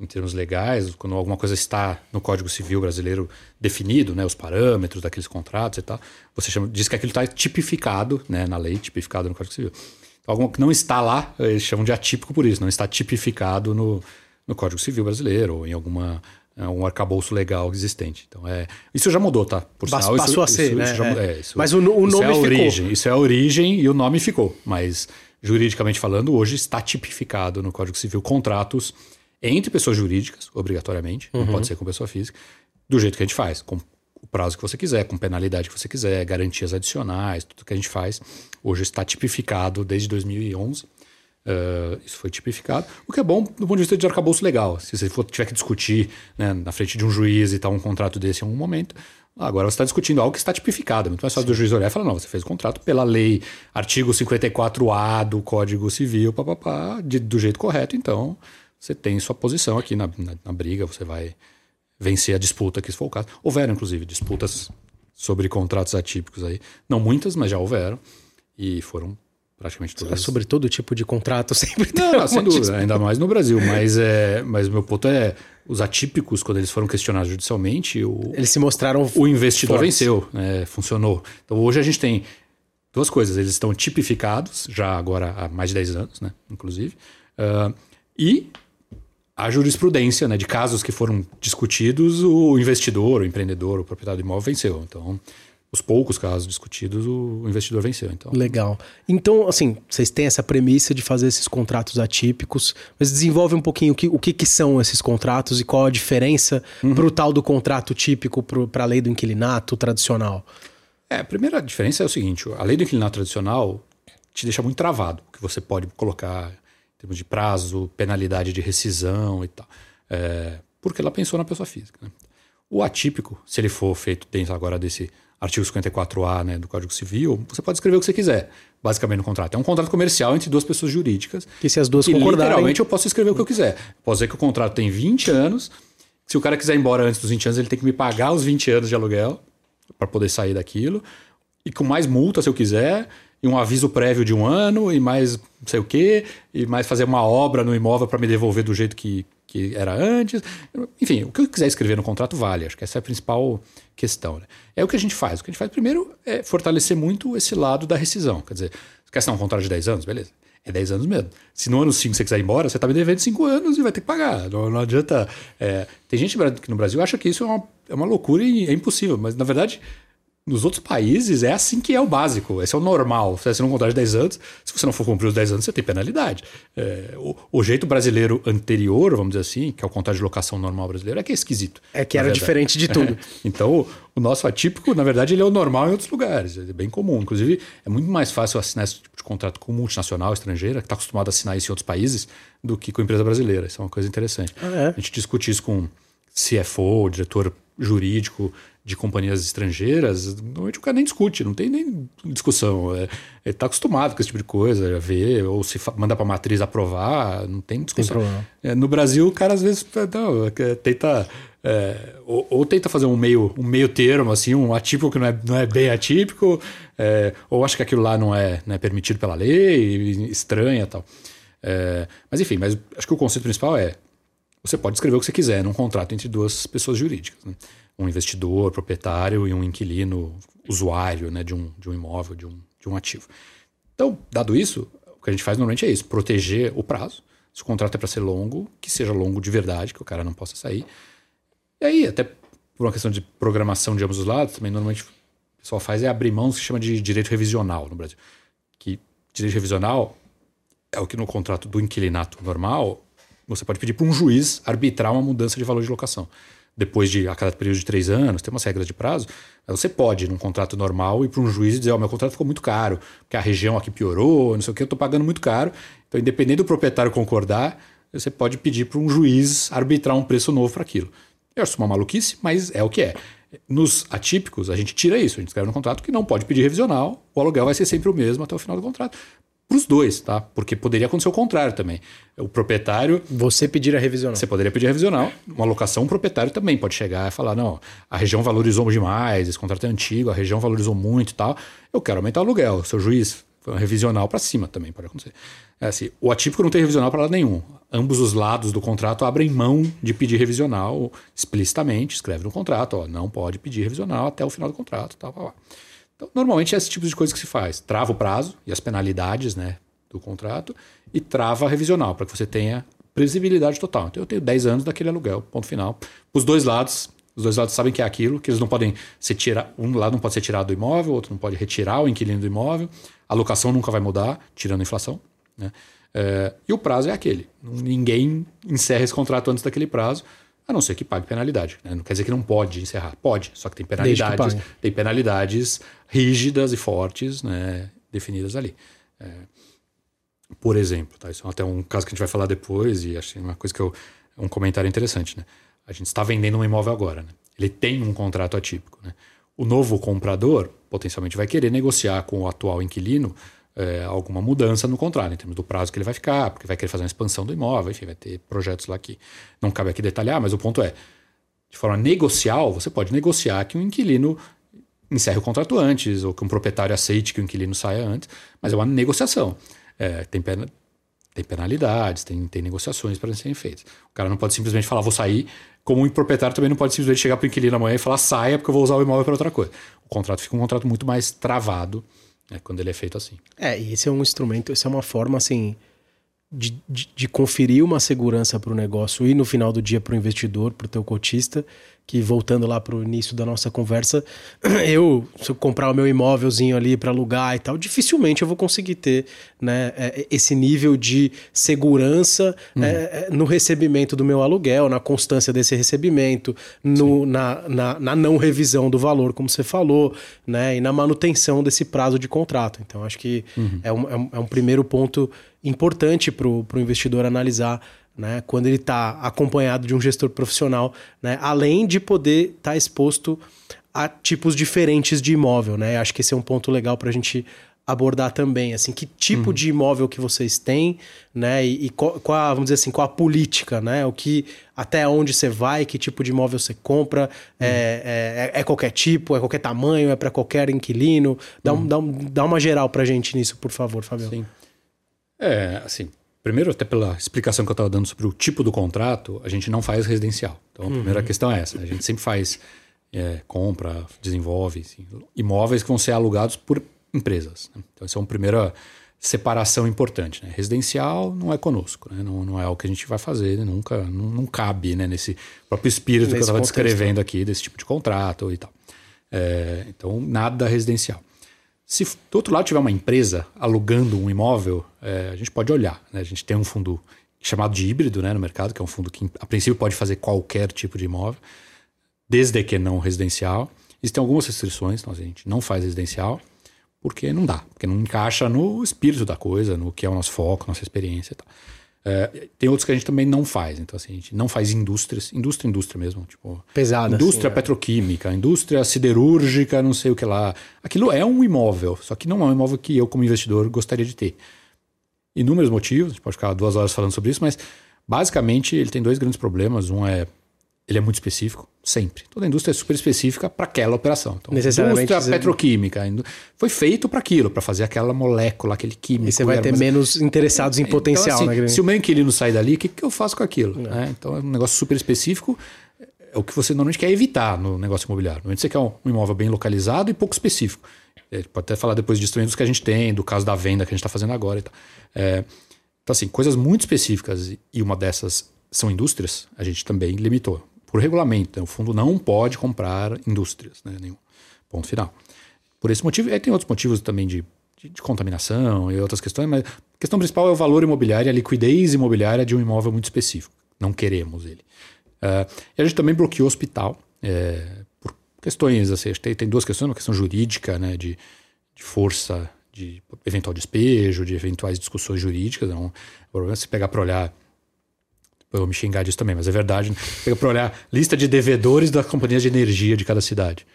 Speaker 2: em termos legais, quando alguma coisa está no Código Civil brasileiro definido, né, os parâmetros daqueles contratos e tal, você chama, diz que aquilo está tipificado, né, na lei, tipificado no Código Civil. Algum que não está lá, eles chamam de atípico por isso, não está tipificado no, no Código Civil brasileiro ou em alguma um arcabouço legal existente. Então é isso já mudou, tá?
Speaker 1: Por sinal, passou isso, a ser,
Speaker 2: isso,
Speaker 1: né?
Speaker 2: Isso já, é. É, isso,
Speaker 1: mas o, o nome
Speaker 2: é a
Speaker 1: ficou.
Speaker 2: origem, isso é a origem e o nome ficou. Mas juridicamente falando, hoje está tipificado no Código Civil contratos entre pessoas jurídicas, obrigatoriamente, uhum. não pode ser com pessoa física, do jeito que a gente faz, com o prazo que você quiser, com penalidade que você quiser, garantias adicionais, tudo que a gente faz. Hoje está tipificado desde 2011. Uh, eh, isso foi tipificado, o que é bom do ponto de vista de arcabouço legal. Se você for, tiver que discutir né, na frente de um juiz e tal, um contrato desse em um momento, agora você está discutindo algo que está tipificado. É muito mais fácil do juiz olhar e falar: não, você fez o contrato pela lei, artigo 54A do Código Civil, papapá, de, do jeito correto, então você tem sua posição aqui na, na, na briga, você vai vencer a disputa, que se for o caso. Houveram, inclusive, disputas sobre contratos atípicos aí. Não muitas, mas já houveram. E foram praticamente todas.
Speaker 1: Sobre todo tipo de contrato sempre
Speaker 2: Não, não sem dúvida, ainda mais no Brasil. Mas, é, mas o meu ponto é, os atípicos, quando eles foram questionados judicialmente... O,
Speaker 1: eles se mostraram
Speaker 2: O investidor fortes. venceu, né, funcionou. Então hoje a gente tem duas coisas. Eles estão tipificados, já agora há mais de 10 anos, né, inclusive. Uh, e a jurisprudência né, de casos que foram discutidos, o investidor, o empreendedor, o proprietário do imóvel venceu. Então, os poucos casos discutidos, o investidor venceu. Então.
Speaker 1: Legal. Então, assim, vocês têm essa premissa de fazer esses contratos atípicos, mas desenvolve um pouquinho o que, o que, que são esses contratos e qual a diferença uhum. para o tal do contrato típico para a lei do inquilinato tradicional.
Speaker 2: É, a primeira diferença é o seguinte: a lei do inquilinato tradicional te deixa muito travado, que você pode colocar termos de prazo, penalidade de rescisão e tal. É, porque ela pensou na pessoa física. Né? O atípico, se ele for feito dentro agora desse artigo 54A né, do Código Civil, você pode escrever o que você quiser, basicamente, no contrato. É um contrato comercial entre duas pessoas jurídicas.
Speaker 1: E se as duas
Speaker 2: que,
Speaker 1: concordarem...
Speaker 2: Literalmente, eu posso escrever o que eu quiser. Posso dizer que o contrato tem 20 anos. Se o cara quiser ir embora antes dos 20 anos, ele tem que me pagar os 20 anos de aluguel para poder sair daquilo. E com mais multa, se eu quiser e um aviso prévio de um ano, e mais não sei o quê, e mais fazer uma obra no imóvel para me devolver do jeito que, que era antes. Enfim, o que eu quiser escrever no contrato vale. Acho que essa é a principal questão. Né? É o que a gente faz. O que a gente faz primeiro é fortalecer muito esse lado da rescisão. Quer dizer, você quer assinar um contrato de 10 anos? Beleza. É 10 anos mesmo. Se no ano 5 você quiser ir embora, você está me devendo 5 anos e vai ter que pagar. Não, não adianta. É, tem gente que no Brasil acha que isso é uma, é uma loucura e é impossível, mas na verdade nos outros países é assim que é o básico, esse é o normal. Você assina um contrato de 10 anos, se você não for cumprir os 10 anos, você tem penalidade. É, o, o, jeito brasileiro anterior, vamos dizer assim, que é o contrato de locação normal brasileiro, é que é esquisito.
Speaker 1: É que era verdade. diferente de tudo.
Speaker 2: então, o nosso atípico, na verdade, ele é o normal em outros lugares, é bem comum. Inclusive, é muito mais fácil assinar esse tipo de contrato com multinacional estrangeira, que está acostumado a assinar isso em outros países, do que com empresa brasileira. Isso é uma coisa interessante. Ah, é? A gente discute isso com CFO, diretor jurídico de companhias estrangeiras, normalmente o cara nem discute, não tem nem discussão. É, ele está acostumado com esse tipo de coisa, a ver, ou se manda para a matriz aprovar, não tem discussão. Tem é, no Brasil, o cara às vezes não, é, tenta. É, ou, ou, tenta fazer um meio, um meio termo, assim, um atípico que não é, não é bem atípico, é, ou acha que aquilo lá não é, não é permitido pela lei, estranha tal. É, mas enfim, mas acho que o conceito principal é você pode escrever o que você quiser num contrato entre duas pessoas jurídicas. Né? Um investidor, proprietário e um inquilino, usuário né, de, um, de um imóvel, de um, de um ativo. Então, dado isso, o que a gente faz normalmente é isso: proteger o prazo. Se o contrato é para ser longo, que seja longo de verdade, que o cara não possa sair. E aí, até por uma questão de programação de ambos os lados, também normalmente o pessoal faz é abrir mão que se chama de direito revisional no Brasil. Que direito revisional é o que no contrato do inquilinato normal você pode pedir para um juiz arbitrar uma mudança de valor de locação. Depois de a cada período de três anos, tem umas regras de prazo. Você pode, num contrato normal, ir para um juiz e dizer: Ó, oh, meu contrato ficou muito caro, porque a região aqui piorou, não sei o que, eu estou pagando muito caro. Então, independente do proprietário concordar, você pode pedir para um juiz arbitrar um preço novo para aquilo. Eu acho uma maluquice, mas é o que é. Nos atípicos, a gente tira isso, a gente escreve no contrato que não pode pedir revisional, o aluguel vai ser sempre o mesmo até o final do contrato para os dois, tá? Porque poderia acontecer o contrário também. O proprietário.
Speaker 1: Você pedir a revisional.
Speaker 2: Você poderia pedir a revisional. Uma locação, o proprietário também pode chegar e falar: não, a região valorizou demais, esse contrato é antigo, a região valorizou muito e tal. Eu quero aumentar o aluguel. Seu juiz revisional para cima também pode acontecer. É assim, o atípico não tem revisional para lado nenhum. Ambos os lados do contrato abrem mão de pedir revisional explicitamente, escreve no contrato, ó, não pode pedir revisional até o final do contrato, tal, tal, tal. Então, normalmente é esse tipo de coisa que se faz. Trava o prazo e as penalidades né, do contrato e trava a revisional, para que você tenha previsibilidade total. Então, eu tenho 10 anos daquele aluguel, ponto final. Os dois lados, os dois lados sabem que é aquilo, que eles não podem ser tirado, um lado não pode ser tirado do imóvel, o outro não pode retirar o inquilino do imóvel. A locação nunca vai mudar, tirando a inflação. Né? É, e o prazo é aquele. Ninguém encerra esse contrato antes daquele prazo. A não ser que pague penalidade. Né? Não quer dizer que não pode encerrar. Pode, só que tem penalidades, que tem penalidades rígidas e fortes né, definidas ali. É, por exemplo, tá? isso é até um caso que a gente vai falar depois, e achei uma coisa que eu. um comentário interessante. Né? A gente está vendendo um imóvel agora. Né? Ele tem um contrato atípico. Né? O novo comprador potencialmente vai querer negociar com o atual inquilino é, alguma mudança no contrato, em termos do prazo que ele vai ficar, porque vai querer fazer uma expansão do imóvel, enfim, vai ter projetos lá que não cabe aqui detalhar, mas o ponto é, de forma negocial, você pode negociar que um inquilino encerre o contrato antes, ou que um proprietário aceite que o inquilino saia antes, mas é uma negociação. É, tem, pena, tem penalidades, tem, tem negociações para serem feitas. O cara não pode simplesmente falar, vou sair, como o proprietário também não pode simplesmente chegar para o inquilino amanhã e falar, saia porque eu vou usar o imóvel para outra coisa. O contrato fica um contrato muito mais travado é quando ele é feito assim.
Speaker 1: É, e esse é um instrumento, essa é uma forma assim de, de, de conferir uma segurança para o negócio e no final do dia para o investidor, para o teu cotista, que voltando lá para o início da nossa conversa, eu, se eu comprar o meu imóvelzinho ali para alugar e tal, dificilmente eu vou conseguir ter né, é, esse nível de segurança uhum. é, no recebimento do meu aluguel, na constância desse recebimento, no, na, na, na, não revisão do valor, como você falou, né, e na manutenção desse prazo de contrato. Então, acho que uhum. é, um, é, um, é um primeiro ponto importante para o investidor analisar né, quando ele está acompanhado de um gestor profissional, né, além de poder estar tá exposto a tipos diferentes de imóvel. Né? Acho que esse é um ponto legal para a gente abordar também, assim, que tipo uhum. de imóvel que vocês têm, né, e, e qual, qual, vamos dizer assim, qual a política, né, o que, até onde você vai, que tipo de imóvel você compra, é, uhum. é, é, é, qualquer tipo, é qualquer tamanho, é para qualquer inquilino, dá, uhum. um, dá, um, dá uma geral pra gente nisso, por favor, Fabio.
Speaker 2: Sim. É, assim, primeiro, até pela explicação que eu estava dando sobre o tipo do contrato, a gente não faz residencial. Então, a uhum. primeira questão é essa. A gente sempre faz é, compra, desenvolve assim, imóveis que vão ser alugados por empresas. Né? Então, essa é uma primeira separação importante. Né? Residencial não é conosco, né? não, não é o que a gente vai fazer, né? nunca não, não, cabe né? nesse próprio espírito nesse que eu estava descrevendo aqui, desse tipo de contrato e tal. É, então, nada residencial. Se do outro lado tiver uma empresa alugando um imóvel, é, a gente pode olhar. Né? A gente tem um fundo chamado de híbrido né, no mercado, que é um fundo que, a princípio, pode fazer qualquer tipo de imóvel, desde que não residencial. Existem algumas restrições, então a gente não faz residencial, porque não dá, porque não encaixa no espírito da coisa, no que é o nosso foco, nossa experiência e tal. É, tem outros que a gente também não faz. Então, assim, a gente não faz indústrias, indústria, indústria mesmo. Tipo,
Speaker 1: Pesada.
Speaker 2: Indústria
Speaker 1: assim,
Speaker 2: petroquímica, é. indústria siderúrgica, não sei o que lá. Aquilo é um imóvel, só que não é um imóvel que eu, como investidor, gostaria de ter. Inúmeros motivos, a gente pode ficar duas horas falando sobre isso, mas basicamente ele tem dois grandes problemas. Um é ele é muito específico, sempre. Toda indústria é super específica para aquela operação. Então,
Speaker 1: Necessariamente
Speaker 2: indústria petroquímica foi feito para aquilo, para fazer aquela molécula, aquele químico.
Speaker 1: E você vai ter menos interessados em então, potencial.
Speaker 2: Assim,
Speaker 1: né?
Speaker 2: Se o meu inquilino sair dali, o que, que eu faço com aquilo? É. Então é um negócio super específico. É o que você normalmente quer evitar no negócio imobiliário. Normalmente você quer um, imóvel bem localizado e pouco específico. É, pode até falar depois também dos que a gente tem, do caso da venda que a gente está fazendo agora e tal. É, então, assim, coisas muito específicas e uma dessas são indústrias, a gente também limitou por regulamento. Né? O fundo não pode comprar indústrias, né? Nenhum. Ponto final. Por esse motivo, e tem outros motivos também de, de, de, contaminação e outras questões, mas a questão principal é o valor imobiliário, a liquidez imobiliária de um imóvel muito específico. Não queremos ele. Uh, e a gente também bloqueou hospital é, por questões, assim, tem, tem duas questões, uma questão jurídica, né, de, de força de eventual despejo, de eventuais discussões jurídicas. É se pegar para olhar eu vou me xingar disso também, mas é verdade. Pega para olhar lista de devedores das companhias de energia de cada cidade.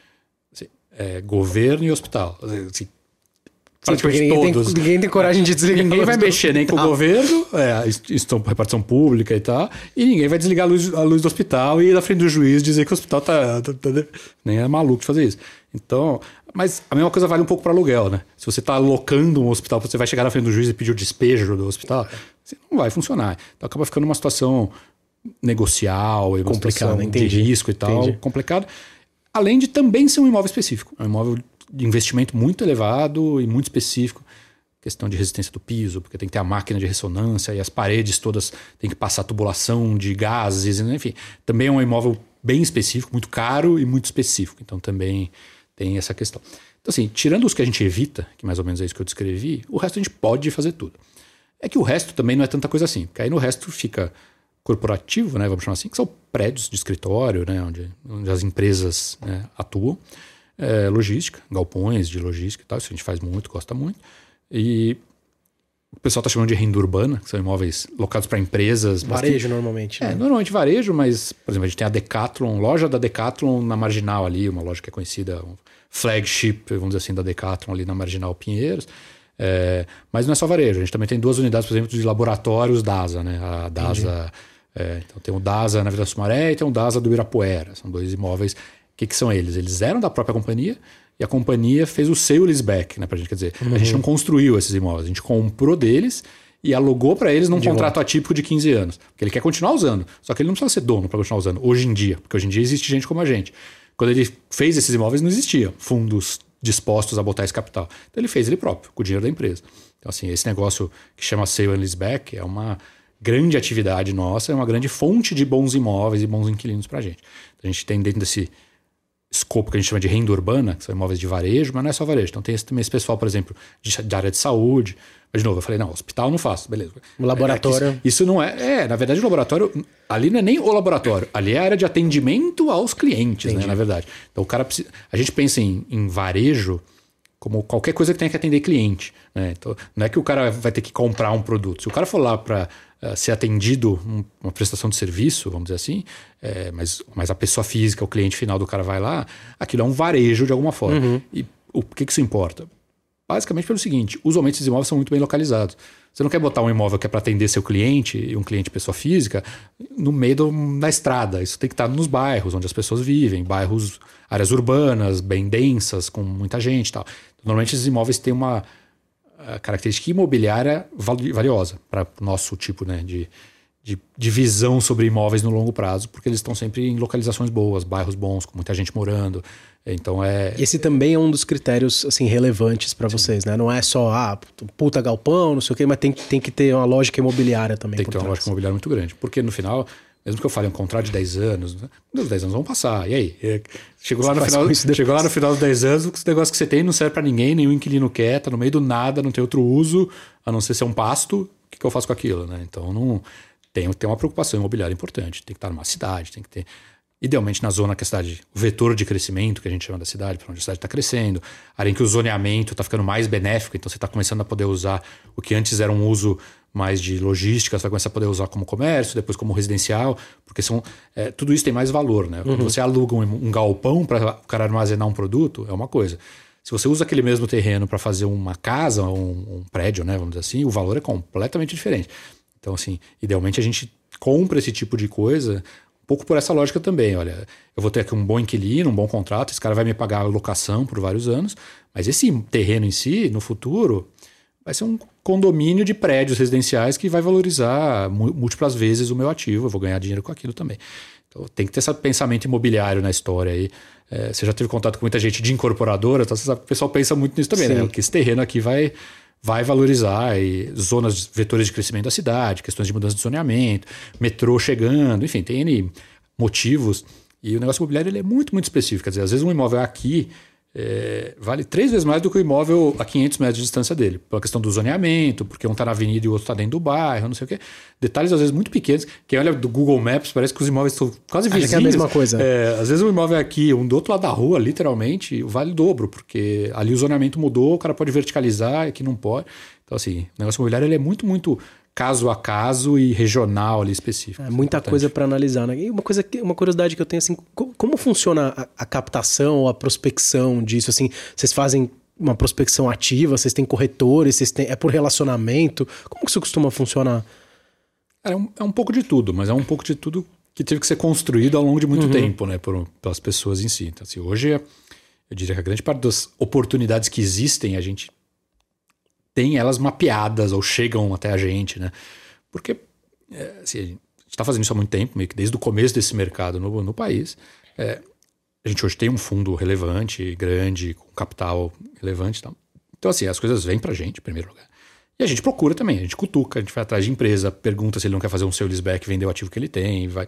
Speaker 2: Assim, é, governo e hospital. Assim,
Speaker 1: Sim, porque ninguém todos. Tem, ninguém tem coragem de desligar
Speaker 2: Ninguém vai mexer nem com o governo, é, estão repartição pública e tal, e ninguém vai desligar a luz, a luz do hospital e ir na frente do juiz dizer que o hospital tá, tá, tá, Nem é maluco de fazer isso. Então, mas a mesma coisa vale um pouco para aluguel, né? Se você está alocando um hospital, você vai chegar na frente do juiz e pedir o despejo do hospital, Assim, não vai funcionar. Então acaba ficando uma situação negocial, uma situação de risco e tal, entendi. complicado. Além de também ser um imóvel específico. É um imóvel de investimento muito elevado e muito específico. Questão de resistência do piso, porque tem que ter a máquina de ressonância e as paredes todas tem que passar tubulação de gases, enfim. Também é um imóvel bem específico, muito caro e muito específico. Então também tem essa questão. Então, assim, tirando os que a gente evita, que mais ou menos é isso que eu descrevi, o resto a gente pode fazer tudo. É que o resto também não é tanta coisa assim, porque aí no resto fica corporativo, né, vamos chamar assim, que são prédios de escritório, né, onde, onde as empresas né, atuam, é, logística, galpões de logística e tal, isso a gente faz muito, gosta muito. E o pessoal está chamando de renda urbana, que são imóveis locados para empresas.
Speaker 1: Varejo bastante... normalmente.
Speaker 2: É, né? normalmente varejo, mas, por exemplo, a gente tem a Decathlon, loja da Decathlon na Marginal ali, uma loja que é conhecida, um flagship, vamos dizer assim, da Decathlon ali na Marginal Pinheiros. É, mas não é só varejo, a gente também tem duas unidades, por exemplo, de laboratórios DASA, né? A DASA. É, então tem o DASA na Vila Sumaré e tem o DASA do Ibirapuera. São dois imóveis. O que, que são eles? Eles eram da própria companhia e a companhia fez o seu leaseback, né? Pra gente, quer dizer, uhum. a gente não construiu esses imóveis, a gente comprou deles e alugou para eles num de contrato atípico de 15 anos. Porque ele quer continuar usando. Só que ele não precisa ser dono para continuar usando hoje em dia, porque hoje em dia existe gente como a gente. Quando ele fez esses imóveis, não existia fundos dispostos a botar esse capital. Então ele fez ele próprio, com o dinheiro da empresa. Então, assim, esse negócio que chama sale and leaseback é uma grande atividade nossa, é uma grande fonte de bons imóveis e bons inquilinos para a gente. Então, a gente tem dentro desse escopo que a gente chama de renda urbana, que são imóveis de varejo, mas não é só varejo. Então tem esse, também esse pessoal, por exemplo, de, de área de saúde. Mas, de novo, eu falei, não, hospital não faço, beleza.
Speaker 1: O laboratório.
Speaker 2: É, isso, isso, não é. É, na verdade, o laboratório. Ali não é nem o laboratório, ali é a área de atendimento aos clientes, né, na verdade. Então o cara precisa. A gente pensa em, em varejo como qualquer coisa que tenha que atender cliente. Né? Então, não é que o cara vai ter que comprar um produto. Se o cara for lá para uh, ser atendido, um, uma prestação de serviço, vamos dizer assim, é, mas, mas a pessoa física, o cliente final do cara vai lá, aquilo é um varejo de alguma forma. Uhum. E o que, que isso importa? Basicamente pelo seguinte: usualmente esses imóveis são muito bem localizados. Você não quer botar um imóvel que é para atender seu cliente e um cliente pessoa física no meio do, da estrada. Isso tem que estar nos bairros onde as pessoas vivem, bairros, áreas urbanas, bem densas, com muita gente e tal. Normalmente esses imóveis têm uma característica imobiliária valiosa para o nosso tipo né, de, de, de, visão sobre imóveis no longo prazo, porque eles estão sempre em localizações boas, bairros bons, com muita gente morando. Então é.
Speaker 1: Esse também é um dos critérios assim relevantes para vocês, né? Não é só ah, puta galpão, não sei o quê, mas tem, tem que ter uma lógica imobiliária também.
Speaker 2: Tem que ter trás. uma lógica imobiliária muito grande, porque no final mesmo que eu fale um contrato de 10 anos, né? os 10 anos vão passar. E aí? Chegou lá, no final, chegou lá no final dos 10 anos, os negócios que você tem não serve para ninguém, nenhum inquilino quer, tá no meio do nada, não tem outro uso, a não ser ser um pasto, o que, que eu faço com aquilo? Né? Então não tem, tem uma preocupação imobiliária importante. Tem que estar numa cidade, tem que ter idealmente na zona que a cidade, o vetor de crescimento que a gente chama da cidade, para onde a cidade está crescendo, área em que o zoneamento está ficando mais benéfico, então você está começando a poder usar o que antes era um uso mais de logística, você vai começar a poder usar como comércio, depois como residencial, porque são é, tudo isso tem mais valor, né? Quando uhum. você aluga um, um galpão para o cara armazenar um produto, é uma coisa. Se você usa aquele mesmo terreno para fazer uma casa, um, um, prédio, né, vamos dizer assim, o valor é completamente diferente. Então, assim, idealmente a gente compra esse tipo de coisa pouco por essa lógica também. Olha, eu vou ter aqui um bom inquilino, um bom contrato, esse cara vai me pagar a locação por vários anos, mas esse terreno em si, no futuro, vai ser um condomínio de prédios residenciais que vai valorizar múltiplas vezes o meu ativo, eu vou ganhar dinheiro com aquilo também. Então tem que ter esse pensamento imobiliário na história aí. É, você já teve contato com muita gente de incorporadora, então você sabe que o pessoal pensa muito nisso também, né? Sim. né? Porque esse terreno aqui vai, vai valorizar zonas, vetores de crescimento da cidade, questões de mudança de zoneamento, metrô chegando, enfim, tem N motivos. E o negócio imobiliário ele é muito, muito específico. Quer dizer, às vezes um imóvel aqui é, vale três vezes mais do que o imóvel a 500 metros de distância dele, pela questão do zoneamento, porque um está na avenida e o outro está dentro do bairro, não sei o quê. Detalhes às vezes muito pequenos. Quem olha do Google Maps parece que os imóveis estão quase vizinhos.
Speaker 1: Acho que é a mesma coisa.
Speaker 2: É, às vezes um imóvel é aqui, um do outro lado da rua, literalmente, vale o dobro, porque ali o zoneamento mudou, o cara pode verticalizar, aqui não pode. Então, assim, o negócio imobiliário ele é muito, muito caso a caso e regional ali específico.
Speaker 1: É muita importante. coisa para analisar, né? E uma coisa, uma curiosidade que eu tenho assim, como funciona a, a captação ou a prospecção disso? Assim, vocês fazem uma prospecção ativa? Vocês têm corretores? Vocês têm, é por relacionamento? Como que isso costuma funcionar?
Speaker 2: É um, é um pouco de tudo, mas é um pouco de tudo que teve que ser construído ao longo de muito uhum. tempo, né, por, pelas pessoas em si. Então, assim, hoje eu diria que a grande parte das oportunidades que existem a gente tem elas mapeadas ou chegam até a gente, né? Porque é, assim, a gente está fazendo isso há muito tempo, meio que desde o começo desse mercado no, no país. É, a gente hoje tem um fundo relevante, grande, com capital relevante. Então, então assim, as coisas vêm para a gente, em primeiro lugar. E a gente procura também, a gente cutuca, a gente vai atrás de empresa, pergunta se ele não quer fazer um sales back, vender o ativo que ele tem, vai.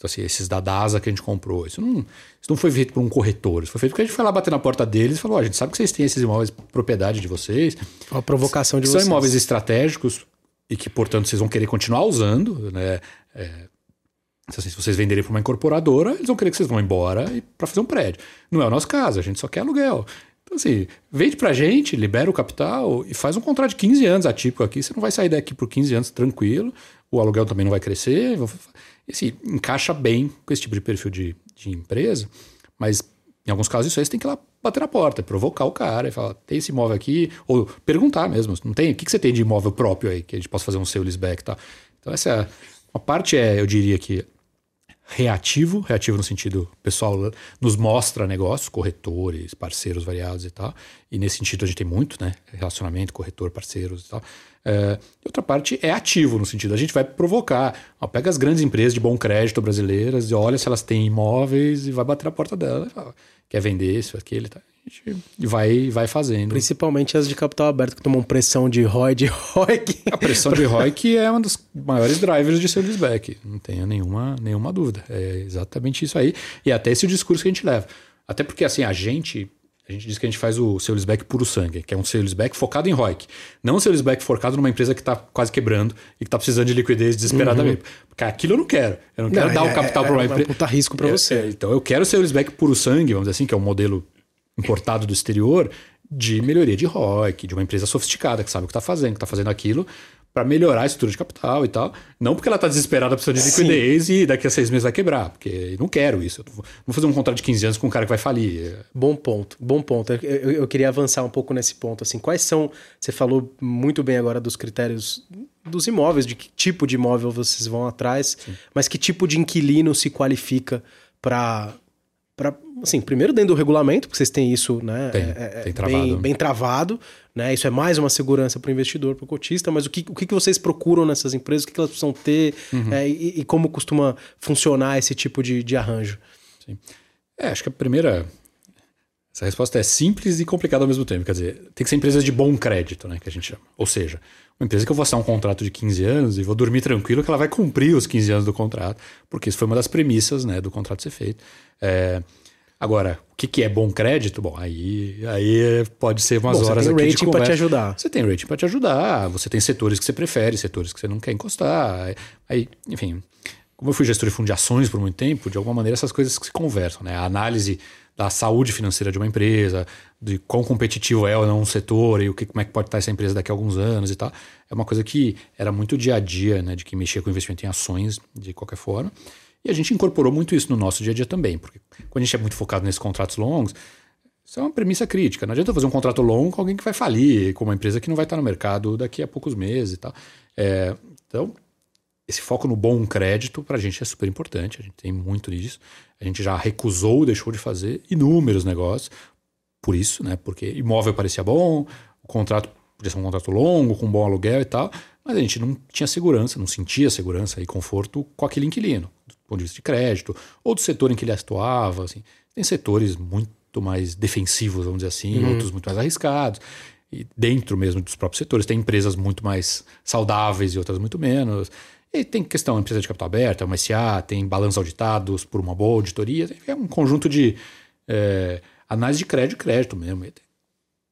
Speaker 2: Então, assim, esses da DASA que a gente comprou, isso não, isso não foi feito por um corretor, isso foi feito porque a gente foi lá bater na porta deles e falou: oh, a gente sabe que vocês têm esses imóveis propriedade de vocês.
Speaker 1: A provocação de vocês.
Speaker 2: São imóveis estratégicos e que, portanto, vocês vão querer continuar usando, né? É, assim, se vocês venderem para uma incorporadora, eles vão querer que vocês vão embora para fazer um prédio. Não é o nosso caso, a gente só quer aluguel. Então, assim, vende pra gente, libera o capital e faz um contrato de 15 anos atípico aqui. Você não vai sair daqui por 15 anos tranquilo, o aluguel também não vai crescer esse encaixa bem com esse tipo de perfil de, de empresa, mas em alguns casos isso aí você tem que ir lá bater na porta, provocar o cara e falar, tem esse imóvel aqui, ou perguntar mesmo, não tem, o que, que você tem de imóvel próprio aí, que a gente possa fazer um sales back e tal. Então essa é, uma parte é, eu diria que reativo, reativo no sentido pessoal nos mostra negócios, corretores, parceiros variados e tal. E nesse sentido a gente tem muito, né? Relacionamento, corretor, parceiros e tal. É, outra parte é ativo, no sentido a gente vai provocar. Ó, pega as grandes empresas de bom crédito brasileiras e olha se elas têm imóveis e vai bater na porta dela e fala, quer vender isso, aquele, tá? E vai, vai fazendo.
Speaker 1: Principalmente as de capital aberto que tomam pressão de ROI, de ROIC.
Speaker 2: A pressão de ROIC é uma dos maiores drivers de seu back, não tenho nenhuma, nenhuma dúvida. É exatamente isso aí. E até esse discurso que a gente leva. Até porque assim, a gente, a gente diz que a gente faz o sales back puro sangue, que é um sales back focado em ROIC. Não um sales back focado numa empresa que está quase quebrando e que está precisando de liquidez desesperadamente. Uhum. Porque aquilo eu não quero. Eu não, não quero dar é, o capital é, para uma empresa. É
Speaker 1: um puta risco para você.
Speaker 2: É, então eu quero o sales back puro sangue, vamos dizer assim, que é um modelo importado do exterior de melhoria de ROIC, de uma empresa sofisticada que sabe o que está fazendo, que está fazendo aquilo para melhorar a estrutura de capital e tal. Não porque ela está desesperada precisando de liquidez Sim. e daqui a seis meses vai quebrar, porque não quero isso. Eu vou fazer um contrato de 15 anos com um cara que vai falir.
Speaker 1: Bom ponto, bom ponto. Eu, eu, eu, queria avançar um pouco nesse ponto. Assim, quais são? Você falou muito bem agora dos critérios dos imóveis, de que tipo de imóvel vocês vão atrás, Sim. mas que tipo de inquilino se qualifica para para assim, primeiro dentro do regulamento, porque vocês têm isso, né,
Speaker 2: tem, é, é, tem travado.
Speaker 1: Bem, bem, travado, né? Isso é mais uma segurança para o investidor, para o cotista, mas o que, o que vocês procuram nessas empresas, o que elas precisam ter uhum. é, e, e, como costuma funcionar esse tipo de, de arranjo?
Speaker 2: Sim. É, acho que a primeira Essa resposta é simples e complicada ao mesmo tempo. Quer dizer, tem que ser empresas de bom crédito, né? Que a gente chama. Ou seja, uma empresa que eu vou assinar um contrato de 15 anos e vou dormir tranquilo que ela vai cumprir os 15 anos do contrato, porque isso foi uma das premissas né, do contrato ser feito. É, agora, o que, que é bom crédito? Bom, aí, aí pode ser umas bom, horas
Speaker 1: você tem aqui rating para te ajudar.
Speaker 2: Você tem rating para te ajudar, você tem setores que você prefere, setores que você não quer encostar. Aí, enfim, como eu fui gestor de fundo de ações por muito tempo, de alguma maneira essas coisas se conversam. Né? A análise da saúde financeira de uma empresa, de quão competitivo é ou não um setor e o que, como é que pode estar essa empresa daqui a alguns anos e tal. É uma coisa que era muito dia a dia, né, de que mexia com investimento em ações de qualquer forma. E a gente incorporou muito isso no nosso dia a dia também, porque quando a gente é muito focado nesses contratos longos, isso é uma premissa crítica. Não adianta fazer um contrato longo com alguém que vai falir, com uma empresa que não vai estar no mercado daqui a poucos meses e tal. É, então, esse foco no bom crédito para a gente é super importante, a gente tem muito disso. A gente já recusou, deixou de fazer inúmeros negócios por isso, né? Porque imóvel parecia bom, o contrato podia ser um contrato longo, com bom aluguel e tal, mas a gente não tinha segurança, não sentia segurança e conforto com aquele inquilino, ponto de vista de crédito, ou do setor em que ele atuava. Assim. Tem setores muito mais defensivos, vamos dizer assim, uhum. outros muito mais arriscados. E dentro mesmo dos próprios setores, tem empresas muito mais saudáveis e outras muito menos. E tem questão empresa de capital aberta, uma SA, tem balanços auditados por uma boa auditoria, é um conjunto de é, análise de crédito crédito mesmo.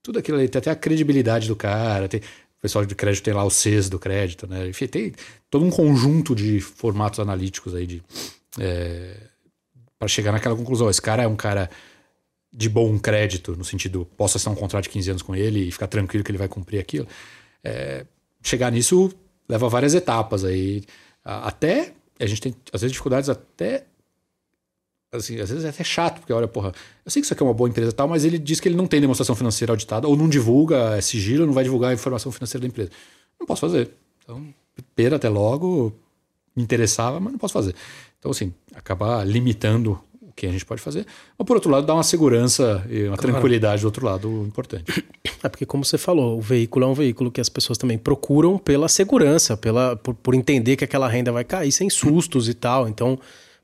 Speaker 2: Tudo aquilo ali, tem até a credibilidade do cara, tem, o pessoal de crédito tem lá o CES do crédito, né? Enfim, tem todo um conjunto de formatos analíticos aí de é, para chegar naquela conclusão. Esse cara é um cara de bom crédito, no sentido, posso assinar um contrato de 15 anos com ele e ficar tranquilo que ele vai cumprir aquilo. É, chegar nisso leva várias etapas aí. Até, a gente tem, às vezes, dificuldades até. Assim, às vezes é até chato, porque olha, porra, eu sei que isso aqui é uma boa empresa e tal, mas ele diz que ele não tem demonstração financeira auditada, ou não divulga é sigilo, não vai divulgar a informação financeira da empresa. Não posso fazer. Então, pera até logo, me interessava, mas não posso fazer. Então, assim, acabar limitando que a gente pode fazer. Mas, por outro lado, dá uma segurança e uma claro. tranquilidade do outro lado importante.
Speaker 1: É porque, como você falou, o veículo é um veículo que as pessoas também procuram pela segurança, pela, por, por entender que aquela renda vai cair sem sustos e tal. Então,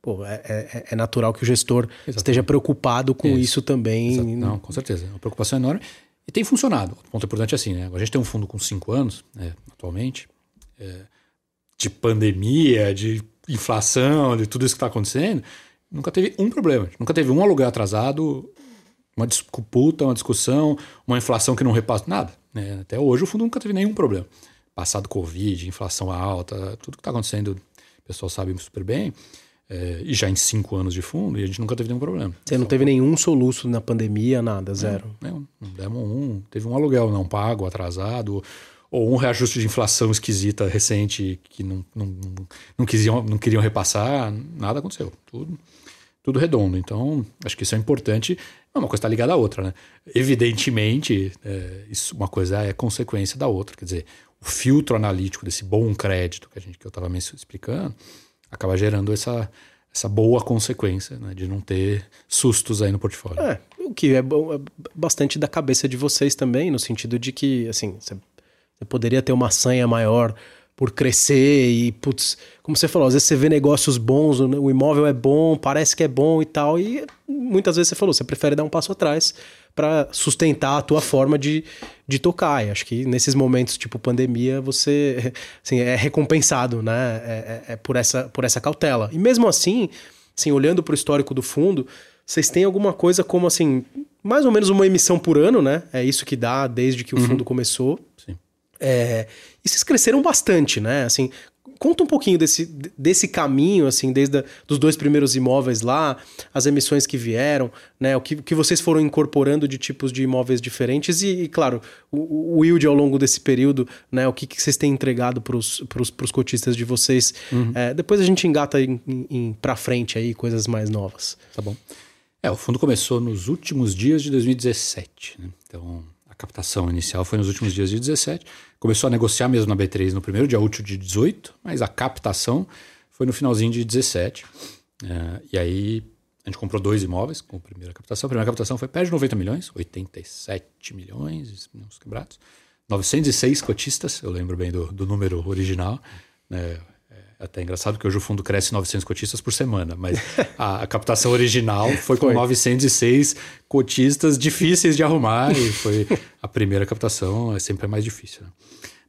Speaker 1: pô, é, é, é natural que o gestor Exatamente. esteja preocupado com isso, isso também.
Speaker 2: Exato. Não, com certeza. É uma preocupação enorme. E tem funcionado. O ponto importante é assim, né? A gente tem um fundo com cinco anos, né, atualmente, é, de pandemia, de inflação, de tudo isso que está acontecendo. Nunca teve um problema. Nunca teve um aluguel atrasado, uma disputa, uma discussão, uma inflação que não repassa nada. Né? Até hoje o fundo nunca teve nenhum problema. Passado Covid, inflação alta, tudo que está acontecendo, o pessoal sabe super bem. É, e já em cinco anos de fundo, e a gente nunca teve nenhum problema.
Speaker 1: Você não teve nenhum soluço na pandemia, nada, zero?
Speaker 2: Não, não, demos um. Teve um aluguel não pago, atrasado, ou um reajuste de inflação esquisita recente que não, não, não, não, quisiam, não queriam repassar, nada aconteceu. Tudo tudo redondo. Então, acho que isso é importante. Uma coisa está ligada à outra, né? Evidentemente, é, isso, uma coisa é consequência da outra. Quer dizer, o filtro analítico desse bom crédito que, a gente, que eu estava me explicando acaba gerando essa, essa boa consequência né, de não ter sustos aí no portfólio.
Speaker 1: É, o que é, bom, é bastante da cabeça de vocês também, no sentido de que, assim, você poderia ter uma sanha maior por crescer e, putz, como você falou, às vezes você vê negócios bons, o imóvel é bom, parece que é bom e tal, e muitas vezes você falou, você prefere dar um passo atrás para sustentar a tua forma de, de tocar. E acho que nesses momentos, tipo pandemia, você assim, é recompensado, né? É, é, é por, essa, por essa cautela. E mesmo assim, assim olhando para o histórico do fundo, vocês têm alguma coisa como assim, mais ou menos uma emissão por ano, né? É isso que dá desde que o uhum. fundo começou. É, e vocês cresceram bastante, né? Assim, conta um pouquinho desse, desse caminho, assim, desde a, dos dois primeiros imóveis lá, as emissões que vieram, né? O que, que vocês foram incorporando de tipos de imóveis diferentes e, e claro, o, o yield ao longo desse período, né? O que, que vocês têm entregado para os cotistas de vocês. Uhum. É, depois a gente engata em, em, para frente aí coisas mais novas.
Speaker 2: Tá bom. É, o fundo começou nos últimos dias de 2017, né? Então a captação inicial foi nos últimos dias de 17. Começou a negociar mesmo na B3 no primeiro dia útil de 18, mas a captação foi no finalzinho de 17. É, e aí a gente comprou dois imóveis com a primeira captação. A primeira captação foi perto de 90 milhões, 87 milhões, uns quebrados. 906 cotistas, eu lembro bem do, do número original. Né? É até engraçado que hoje o fundo cresce 900 cotistas por semana, mas a, a captação original foi com foi. 906 cotistas difíceis de arrumar e foi a primeira captação, é sempre mais difícil. Né?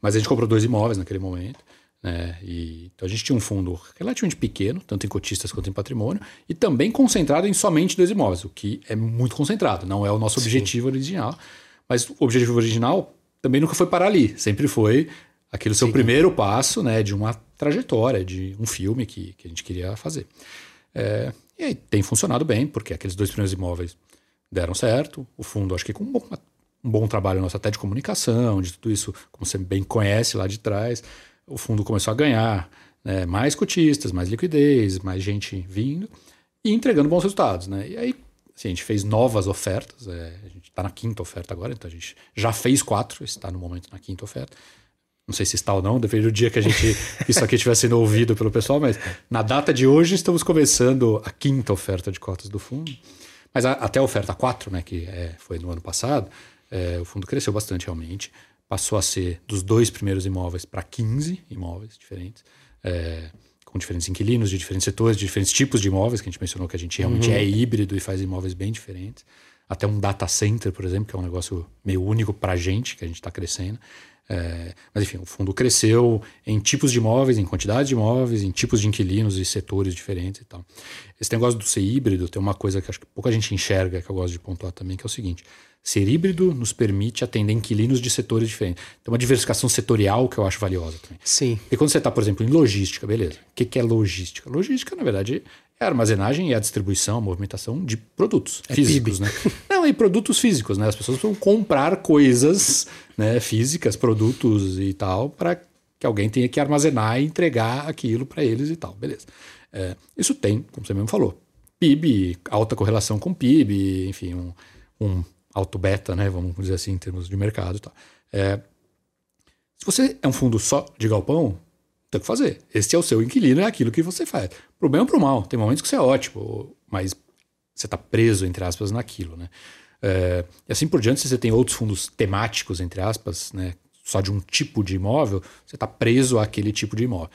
Speaker 2: Mas a gente comprou dois imóveis naquele momento. Né? E, então a gente tinha um fundo relativamente pequeno, tanto em cotistas quanto em patrimônio, e também concentrado em somente dois imóveis, o que é muito concentrado, não é o nosso Sim. objetivo original. Mas o objetivo original também nunca foi parar ali, sempre foi aquele seu Sim. primeiro passo né, de uma trajetória, de um filme que, que a gente queria fazer. É, e aí tem funcionado bem, porque aqueles dois primeiros imóveis deram certo, o fundo acho que com um bom, um bom trabalho nosso até de comunicação, de tudo isso, como você bem conhece lá de trás, o fundo começou a ganhar né, mais cotistas, mais liquidez, mais gente vindo e entregando bons resultados. Né? E aí assim, a gente fez novas ofertas, é, a gente está na quinta oferta agora, então a gente já fez quatro, está no momento na quinta oferta. Não sei se está ou não, depende do dia que a gente isso aqui estiver sendo ouvido pelo pessoal, mas na data de hoje estamos começando a quinta oferta de cotas do fundo. Mas a, até a oferta 4, né, que é, foi no ano passado, é, o fundo cresceu bastante realmente passou a ser dos dois primeiros imóveis para 15 imóveis diferentes, é, com diferentes inquilinos de diferentes setores, de diferentes tipos de imóveis, que a gente mencionou que a gente realmente uhum. é híbrido e faz imóveis bem diferentes. Até um data center, por exemplo, que é um negócio meio único para a gente, que a gente está crescendo. É, mas enfim, o fundo cresceu em tipos de imóveis, em quantidade de imóveis, em tipos de inquilinos e setores diferentes e tal. Esse negócio do ser híbrido tem uma coisa que acho que pouca gente enxerga, que eu gosto de pontuar também, que é o seguinte: Ser híbrido nos permite atender inquilinos de setores diferentes. Tem uma diversificação setorial que eu acho valiosa também.
Speaker 1: Sim.
Speaker 2: E quando você está, por exemplo, em logística, beleza. O que, que é logística? Logística, na verdade, é a armazenagem e a distribuição, a movimentação de produtos é físicos, PIB. né? Não, e produtos físicos, né? As pessoas vão comprar coisas né, físicas, produtos e tal, para que alguém tenha que armazenar e entregar aquilo para eles e tal, beleza. É, isso tem, como você mesmo falou, PIB, alta correlação com PIB, enfim, um, um alto beta, né? Vamos dizer assim, em termos de mercado. Tá? É, se você é um fundo só de galpão, tem que fazer. Esse é o seu inquilino, é aquilo que você faz. Pro bem ou pro mal. Tem momentos que você é ótimo, mas você está preso, entre aspas, naquilo, né? É, e assim por diante, se você tem outros fundos temáticos, entre aspas, né? Só de um tipo de imóvel, você está preso àquele tipo de imóvel.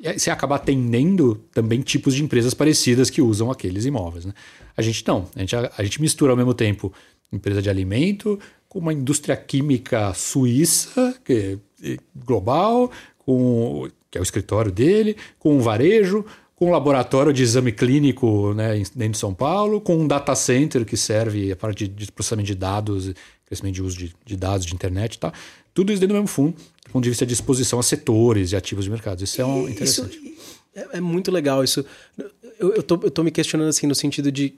Speaker 2: E aí você acaba atendendo também tipos de empresas parecidas que usam aqueles imóveis. Né? A gente não. A gente, a, a gente mistura ao mesmo tempo empresa de alimento, com uma indústria química suíça, que é global, com, que é o escritório dele, com um varejo, com um laboratório de exame clínico né, dentro de São Paulo, com um data center que serve a parte de, processamento de dados, crescimento de uso de, de, dados de internet e tal. Tudo isso dentro do mesmo fundo, do ponto de vista de exposição a setores e ativos de mercado. Isso é um, interessante.
Speaker 1: Isso é, é, muito legal isso. Eu, eu, tô, eu tô me questionando assim no sentido de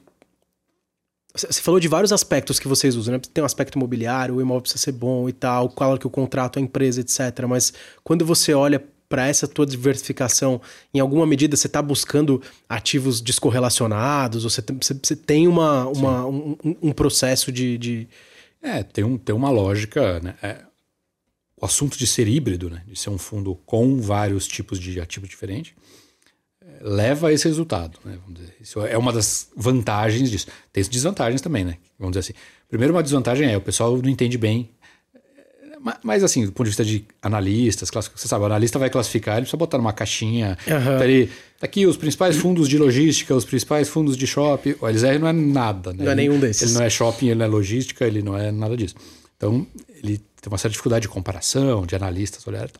Speaker 1: você falou de vários aspectos que vocês usam, né? Tem um aspecto imobiliário, o imóvel precisa ser bom e tal, claro que o contrato, a empresa, etc. Mas quando você olha para essa tua diversificação, em alguma medida você está buscando ativos descorrelacionados? Ou você, tem, você tem uma, uma um, um, processo de, de,
Speaker 2: É, tem, um, tem uma lógica, né? É, o assunto de ser híbrido, né? De ser um fundo com vários tipos de ativos diferentes leva a esse resultado. Né? Isso é uma das vantagens disso. Tem desvantagens também, né? Vamos dizer assim. Primeiro, uma desvantagem é o pessoal não entende bem. Mas, assim, do ponto de vista de analistas, você sabe, o analista vai classificar, ele precisa botar numa caixinha. Uhum. Tá, ali, tá aqui os principais fundos de logística, os principais fundos de shopping. O LZR não é nada, né?
Speaker 1: Não é nenhum desses.
Speaker 2: Ele não é shopping, ele não é logística, ele não é nada disso. Então, ele tem uma certa dificuldade de comparação, de analistas olhar.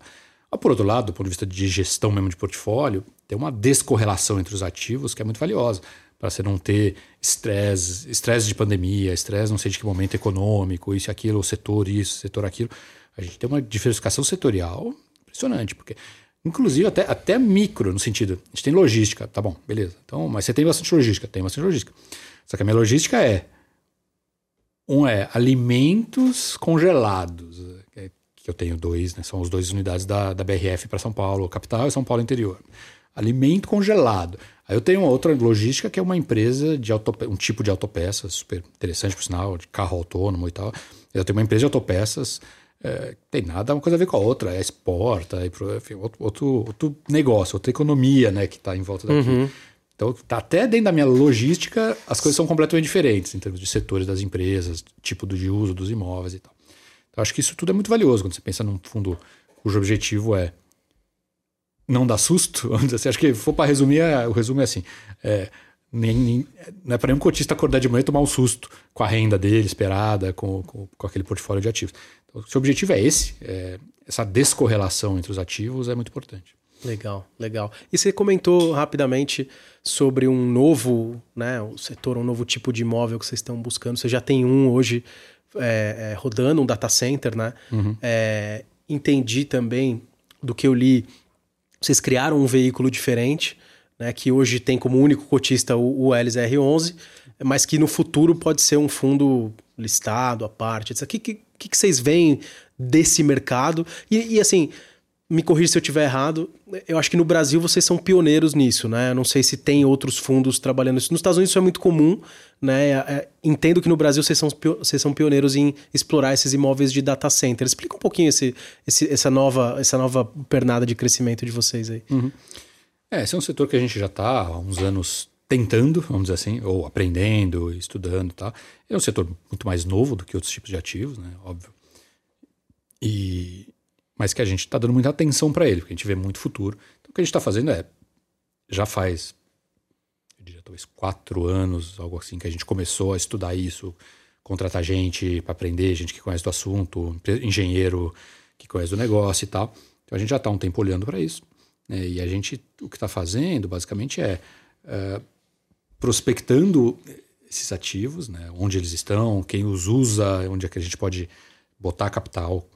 Speaker 2: Mas, por outro lado, do ponto de vista de gestão mesmo de portfólio, tem uma descorrelação entre os ativos que é muito valiosa para você não ter estresse, estresse de pandemia, estresse não sei de que momento econômico, isso aquilo, setor isso, setor aquilo. A gente tem uma diversificação setorial impressionante, porque inclusive até, até micro, no sentido, a gente tem logística, tá bom, beleza. Então, mas você tem bastante logística, tem bastante logística. Só que a minha logística é um é alimentos congelados, é, que eu tenho dois, né? São as duas unidades da, da BRF para São Paulo, capital e São Paulo interior alimento congelado. Aí eu tenho uma outra logística que é uma empresa de autope... um tipo de autopeças, super interessante por sinal, de carro autônomo e tal. Eu tenho uma empresa de autopeças, é, tem nada uma coisa a ver com a outra, é exporta, é, enfim, outro, outro, outro, negócio, outra economia né, que está em volta daqui. Uhum. Então, tá até dentro da minha logística, as coisas são completamente diferentes em termos de setores das empresas, tipo de uso dos imóveis e tal. Então, acho que isso tudo é muito valioso quando você pensa num fundo cujo objetivo é não dá susto, vamos dizer assim. Acho que for para resumir, é, o resumo é assim: é, nem, nem, não é para nenhum cotista acordar de manhã e tomar um susto com a renda dele esperada, com, com, com aquele portfólio de ativos. Então, se o objetivo é esse, é, essa descorrelação entre os ativos é muito importante.
Speaker 1: Legal, legal. E você comentou rapidamente sobre um novo, né, o setor, um novo tipo de imóvel que vocês estão buscando. Você já tem um hoje é, é, rodando, um data center, né? Uhum. É, entendi também do que eu li, vocês criaram um veículo diferente, né, que hoje tem como único cotista o, o LZR11, mas que no futuro pode ser um fundo listado à parte. O que, que, que vocês veem desse mercado? E, e assim, me corrija se eu estiver errado, eu acho que no Brasil vocês são pioneiros nisso, né? Eu não sei se tem outros fundos trabalhando isso. Nos Estados Unidos isso é muito comum, né? É, é entendo que no Brasil vocês são, vocês são pioneiros em explorar esses imóveis de data center. Explica um pouquinho esse, esse, essa, nova, essa nova pernada de crescimento de vocês aí.
Speaker 2: Uhum. É, esse é um setor que a gente já está há uns anos tentando, vamos dizer assim, ou aprendendo, estudando e tal. É um setor muito mais novo do que outros tipos de ativos, né? Óbvio. E, mas que a gente está dando muita atenção para ele, porque a gente vê muito futuro. Então, o que a gente está fazendo é, já faz, eu diria, talvez quatro anos, algo assim, que a gente começou a estudar isso, contratar gente para aprender, gente que conhece do assunto, engenheiro que conhece do negócio e tal. Então, a gente já está um tempo olhando para isso. Né? E a gente, o que está fazendo, basicamente, é, é prospectando esses ativos, né? onde eles estão, quem os usa, onde é que a gente pode botar capital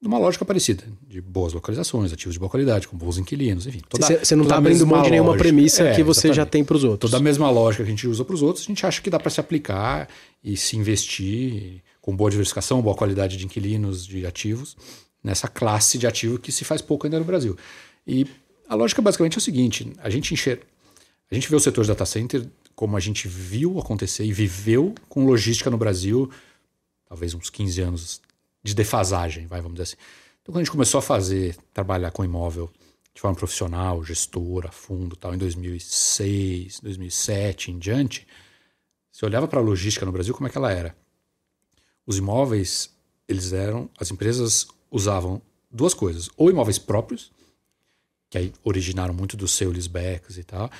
Speaker 2: numa lógica parecida, de boas localizações, ativos de boa qualidade, com bons inquilinos, enfim.
Speaker 1: Você não está abrindo mão de nenhuma premissa é, que você exatamente. já tem para os outros.
Speaker 2: Toda a mesma lógica que a gente usa para os outros, a gente acha que dá para se aplicar e se investir com boa diversificação, boa qualidade de inquilinos, de ativos, nessa classe de ativo que se faz pouco ainda no Brasil. E a lógica basicamente é o seguinte: a gente enxerga, a gente vê o setor de data center como a gente viu acontecer e viveu com logística no Brasil, talvez uns 15 anos de defasagem, vai, vamos dizer assim. Então, quando a gente começou a fazer, trabalhar com imóvel de forma profissional, gestora, fundo, tal, em 2006, 2007 em diante, você olhava para a logística no Brasil, como é que ela era? Os imóveis, eles eram, as empresas usavam duas coisas, ou imóveis próprios, que aí originaram muito dos sales backs e tal,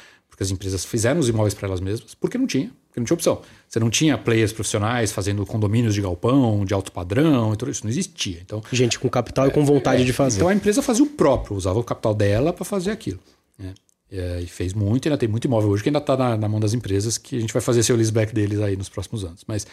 Speaker 2: porque as empresas fizeram os imóveis para elas mesmas, porque não tinha, porque não tinha opção. Você não tinha players profissionais fazendo condomínios de galpão, de alto padrão, então isso não existia. Então,
Speaker 1: Gente com capital é, e com vontade
Speaker 2: é,
Speaker 1: de fazer.
Speaker 2: Então a empresa fazia o próprio, usava o capital dela para fazer aquilo. Né? E, e, fez muito, ainda tem muito imóvel hoje que ainda está na, na, mão das empresas, que a gente vai fazer seu leaseback deles aí nos próximos anos. Mas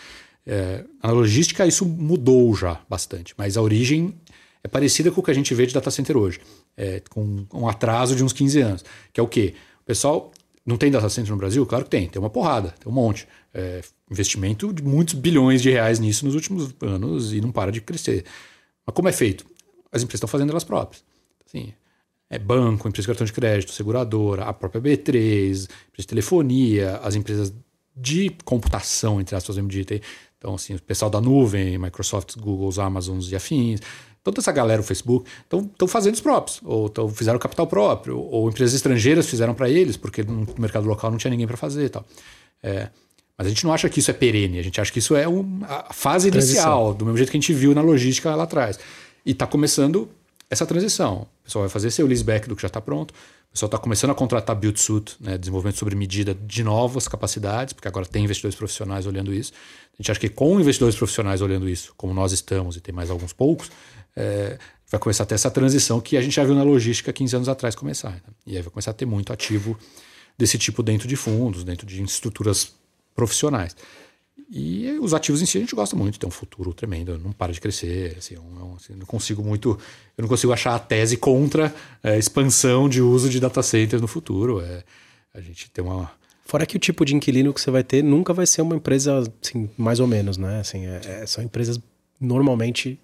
Speaker 2: é, na logística isso mudou já bastante, mas a origem é parecida com o que a gente vê de data center hoje, é, com um atraso de uns 15 anos, que é o quê? O pessoal não tem data center no Brasil? Claro que tem, tem uma porrada, tem um monte. É, investimento de muitos bilhões de reais nisso nos últimos anos e não para de crescer. Mas como é feito? As empresas estão fazendo elas próprias. Assim, é banco, empresa de cartão de crédito, seguradora, a própria B3, empresa de telefonia, as empresas de computação, entre aspas, dito. Então, assim, o pessoal da nuvem, Microsoft, Google, Amazons e afins, toda essa galera, o Facebook, estão fazendo os próprios, ou tão, fizeram capital próprio, ou empresas estrangeiras fizeram para eles, porque no mercado local não tinha ninguém para fazer e tal. É, mas a gente não acha que isso é perene, a gente acha que isso é um, a fase transição. inicial, do mesmo jeito que a gente viu na logística lá atrás. E está começando essa transição. O pessoal vai fazer seu leaseback do que já está pronto, o pessoal está começando a contratar build-suit, né, desenvolvimento sobre medida de novas capacidades, porque agora tem investidores profissionais olhando isso. A gente acha que com investidores profissionais olhando isso, como nós estamos e tem mais alguns poucos, é, vai começar a ter essa transição que a gente já viu na logística 15 anos atrás começar. Né? E aí vai começar a ter muito ativo desse tipo dentro de fundos, dentro de estruturas profissionais. E os ativos em si a gente gosta muito, tem um futuro tremendo, não para de crescer. Assim, eu, assim, não consigo muito, eu não consigo achar a tese contra a é, expansão de uso de data centers no futuro. É, a gente tem uma.
Speaker 1: Fora que o tipo de inquilino que você vai ter nunca vai ser uma empresa, assim, mais ou menos, né? Assim, é, é, são empresas normalmente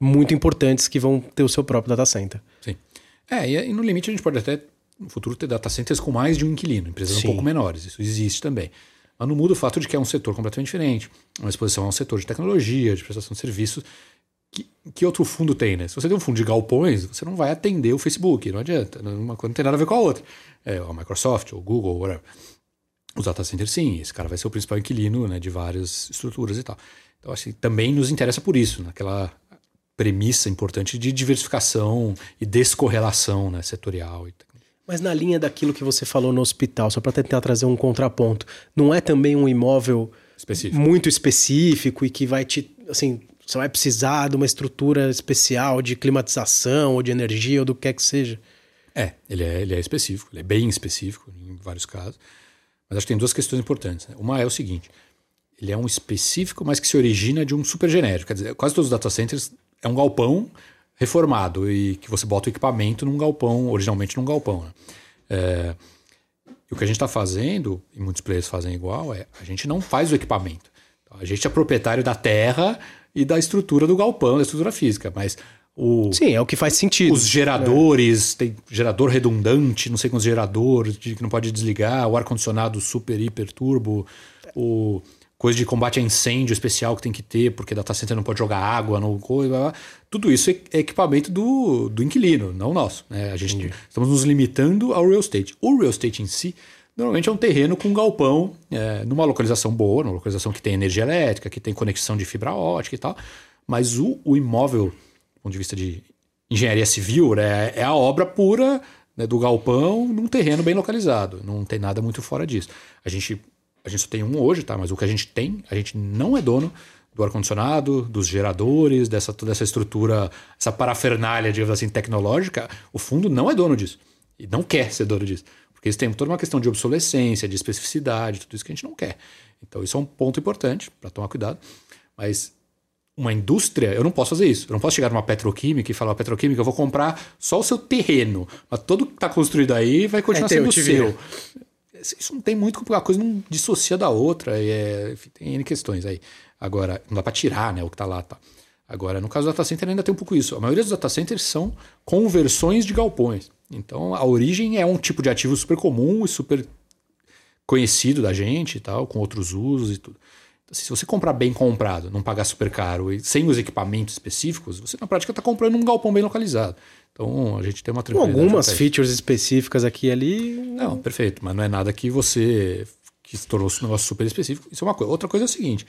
Speaker 1: muito importantes que vão ter o seu próprio data center.
Speaker 2: Sim. É, e, no limite a gente pode até no futuro ter data centers com mais de um inquilino, empresas Sim. um pouco menores, isso existe também. Mas não muda o fato de que é um setor completamente diferente. Uma exposição a um setor de tecnologia, de prestação de serviços. Que, que outro fundo tem, né? Se você tem um fundo de galpões, você não vai atender o Facebook, não adianta. Uma coisa não tem nada a ver com a outra. É, a Microsoft, ou Google, whatever. Os data centers, sim, esse cara vai ser o principal inquilino né, de várias estruturas e tal. Então, assim, também nos interessa por isso, naquela premissa importante de diversificação e descorrelação né, setorial.
Speaker 1: Mas na linha daquilo que você falou no hospital, só para tentar trazer um contraponto, não é também um imóvel específico. muito específico e que vai te, assim, você vai precisar de uma estrutura especial de climatização ou de energia ou do que quer que seja?
Speaker 2: É, ele é, ele é específico, ele é bem específico em vários casos. Mas acho que tem duas questões importantes. Né? Uma é o seguinte: ele é um específico, mas que se origina de um super genérico. Quer dizer, quase todos os data centers é um galpão reformado e que você bota o equipamento num galpão, originalmente num galpão. Né? É, e o que a gente está fazendo, e muitos players fazem igual, é a gente não faz o equipamento. Então, a gente é proprietário da terra e da estrutura do galpão, da estrutura física, mas o,
Speaker 1: Sim, é o que faz sentido.
Speaker 2: Os geradores, tem gerador redundante, não sei quantos geradores, que não pode desligar, o ar-condicionado super, hiper, turbo, o coisa de combate a incêndio especial que tem que ter, porque data center não pode jogar água, no coisa, tudo isso é equipamento do, do inquilino, não nosso. Né? A gente Entendi. estamos nos limitando ao real estate. O real estate em si, normalmente é um terreno com galpão, é, numa localização boa, numa localização que tem energia elétrica, que tem conexão de fibra ótica e tal, mas o, o imóvel, do ponto de vista de engenharia civil, né, é a obra pura né, do galpão num terreno bem localizado, não tem nada muito fora disso. A gente a gente só tem um hoje, tá? Mas o que a gente tem, a gente não é dono do ar-condicionado, dos geradores, dessa toda essa estrutura, essa parafernália, digamos assim, tecnológica. O fundo não é dono disso. E não quer ser dono disso. Porque isso tem toda uma questão de obsolescência, de especificidade, tudo isso que a gente não quer. Então, isso é um ponto importante para tomar cuidado. Mas uma indústria, eu não posso fazer isso. Eu não posso chegar numa petroquímica e falar, petroquímica, eu vou comprar só o seu terreno. Mas tudo que está construído aí vai continuar é sendo seu isso não tem muito, a coisa não dissocia da outra, é, enfim, tem N questões aí. Agora, não dá para tirar né, o que está lá. Tá. Agora, no caso do data center ainda tem um pouco isso. A maioria dos data centers são conversões de galpões. Então, a origem é um tipo de ativo super comum e super conhecido da gente e tal, com outros usos e tudo. Então, se você comprar bem comprado, não pagar super caro e sem os equipamentos específicos, você na prática está comprando um galpão bem localizado. Então a gente tem uma
Speaker 1: tranquilidade. Com algumas features específicas aqui e ali.
Speaker 2: Não, perfeito, mas não é nada que você que se tornou um negócio super específico. Isso é uma coisa. Outra coisa é o seguinte: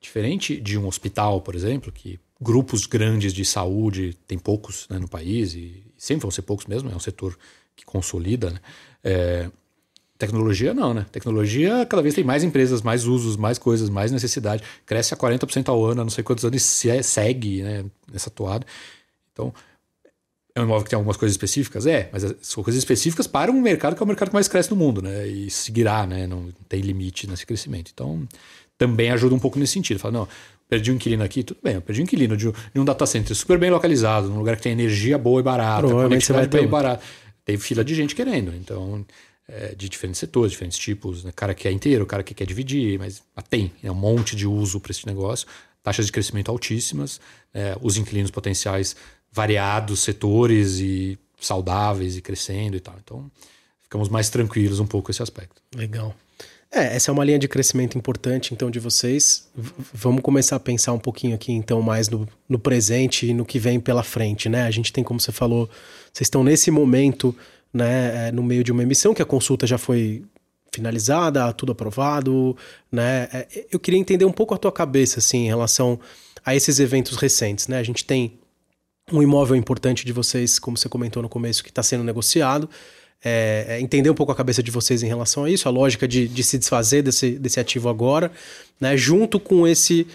Speaker 2: diferente de um hospital, por exemplo, que grupos grandes de saúde tem poucos né, no país e sempre vão ser poucos mesmo, é um setor que consolida, né? É, Tecnologia não, né? Tecnologia cada vez tem mais empresas, mais usos, mais coisas, mais necessidade. Cresce a 40% ao ano, não sei quantos anos e segue né, nessa toada. Então, é um imóvel que tem algumas coisas específicas? É, mas são coisas específicas para um mercado que é o mercado que mais cresce no mundo, né? E seguirá, né? Não tem limite nesse crescimento. Então, também ajuda um pouco nesse sentido. Fala, não, perdi um inquilino aqui, tudo bem, eu perdi um inquilino de um data center super bem localizado, num lugar que tem energia boa e barata, conectividade e barata. Tem fila de gente querendo. Então, é, de diferentes setores, diferentes tipos. Né? Cara que é inteiro, cara que quer dividir, mas, tem é um monte de uso para esse negócio. Taxas de crescimento altíssimas, é, os inquilinos potenciais variados, setores e saudáveis e crescendo e tal. Então, ficamos mais tranquilos um pouco esse aspecto.
Speaker 1: Legal. É, essa é uma linha de crescimento importante, então, de vocês. V vamos começar a pensar um pouquinho aqui, então, mais no, no presente e no que vem pela frente, né? A gente tem, como você falou, vocês estão nesse momento né, é, no meio de uma emissão, que a consulta já foi finalizada, tudo aprovado, né? É, eu queria entender um pouco a tua cabeça, assim, em relação a esses eventos recentes, né? A gente tem um imóvel importante de vocês, como você comentou no começo, que está sendo negociado. É, é, entender um pouco a cabeça de vocês em relação a isso, a lógica de, de se desfazer desse, desse ativo agora, né? Junto com esse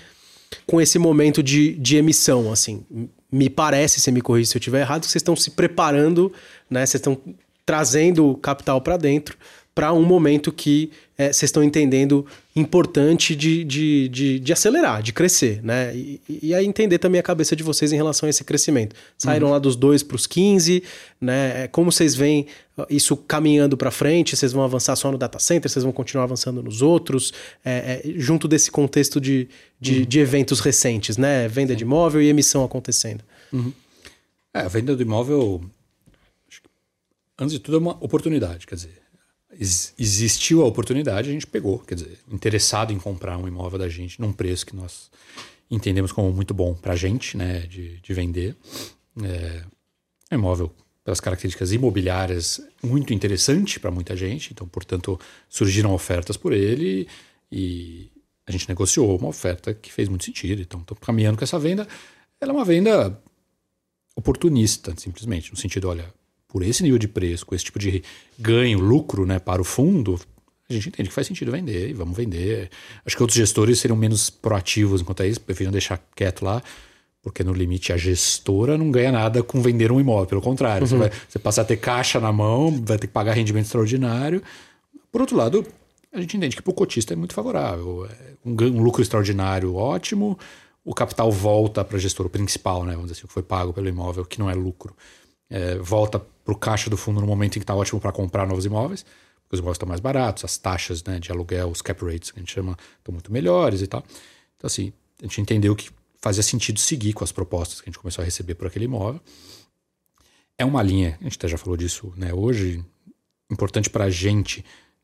Speaker 1: com esse momento de, de emissão, assim. Me parece, se me corrija se eu estiver errado, que vocês estão se preparando, né? Vocês estão trazendo capital para dentro para um momento que é, vocês é, estão entendendo importante de, de, de, de, acelerar, de crescer, né? E, e, aí entender também a cabeça de vocês em relação a esse crescimento. Saíram uhum. lá dos 2 para os 15, né? É, como vocês veem isso caminhando para frente? Vocês vão avançar só no data center? Vocês vão continuar avançando nos outros? É, é, junto desse contexto de, de, uhum. de, eventos recentes, né? Venda de imóvel e emissão acontecendo.
Speaker 2: Uhum. É, a venda do imóvel antes de tudo, é uma oportunidade. Quer dizer, existiu a oportunidade, a gente pegou. Quer dizer, interessado em comprar um imóvel da gente num preço que nós entendemos como muito bom para a gente, né, de, de vender. É, é um imóvel, pelas características imobiliárias, muito interessante para muita gente. Então, portanto, surgiram ofertas por ele e a gente negociou uma oferta que fez muito sentido. Então, estamos caminhando com essa venda. ela é uma venda oportunista, simplesmente, no sentido, olha, por esse nível de preço, com esse tipo de ganho, lucro né, para o fundo, a gente entende que faz sentido vender e vamos vender. Acho que outros gestores seriam menos proativos enquanto é isso, preferiam deixar quieto lá, porque no limite a gestora não ganha nada com vender um imóvel, pelo contrário, uhum. você, vai, você passa a ter caixa na mão, vai ter que pagar rendimento extraordinário. Por outro lado, a gente entende que para o cotista é muito favorável. É um, um, lucro extraordinário ótimo, o capital volta para a gestora principal, né, vamos dizer assim, que foi pago pelo imóvel, que não é lucro, é, volta para o caixa do fundo no momento em que está ótimo para comprar novos imóveis, porque os imóveis estão mais baratos, as taxas né, de aluguel, os cap rates que a gente chama, estão muito melhores e tal. Então, assim, a gente entendeu que fazia sentido seguir com as propostas que a gente começou a receber por aquele imóvel. É uma linha, a gente até já falou disso né, hoje, importante para a gente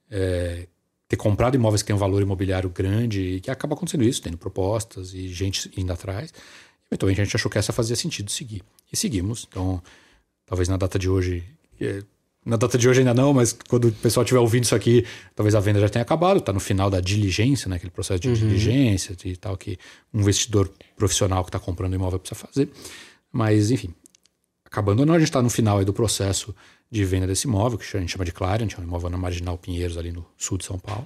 Speaker 2: é, ter comprado imóveis que têm um valor imobiliário grande e que acaba acontecendo isso, tendo propostas e gente indo atrás. Eventualmente a gente achou que essa fazia sentido seguir. E seguimos. Então, talvez na data de hoje. É, na data de hoje ainda não, mas quando o pessoal estiver ouvindo isso aqui, talvez a venda já tenha acabado, está no final da diligência, né, aquele processo de uhum. diligência e tal, que um investidor profissional que está comprando imóvel precisa fazer. Mas, enfim, acabando ou não, a gente está no final do processo de venda desse imóvel, que a gente chama de Clarion, é um imóvel na Marginal Pinheiros, ali no sul de São Paulo.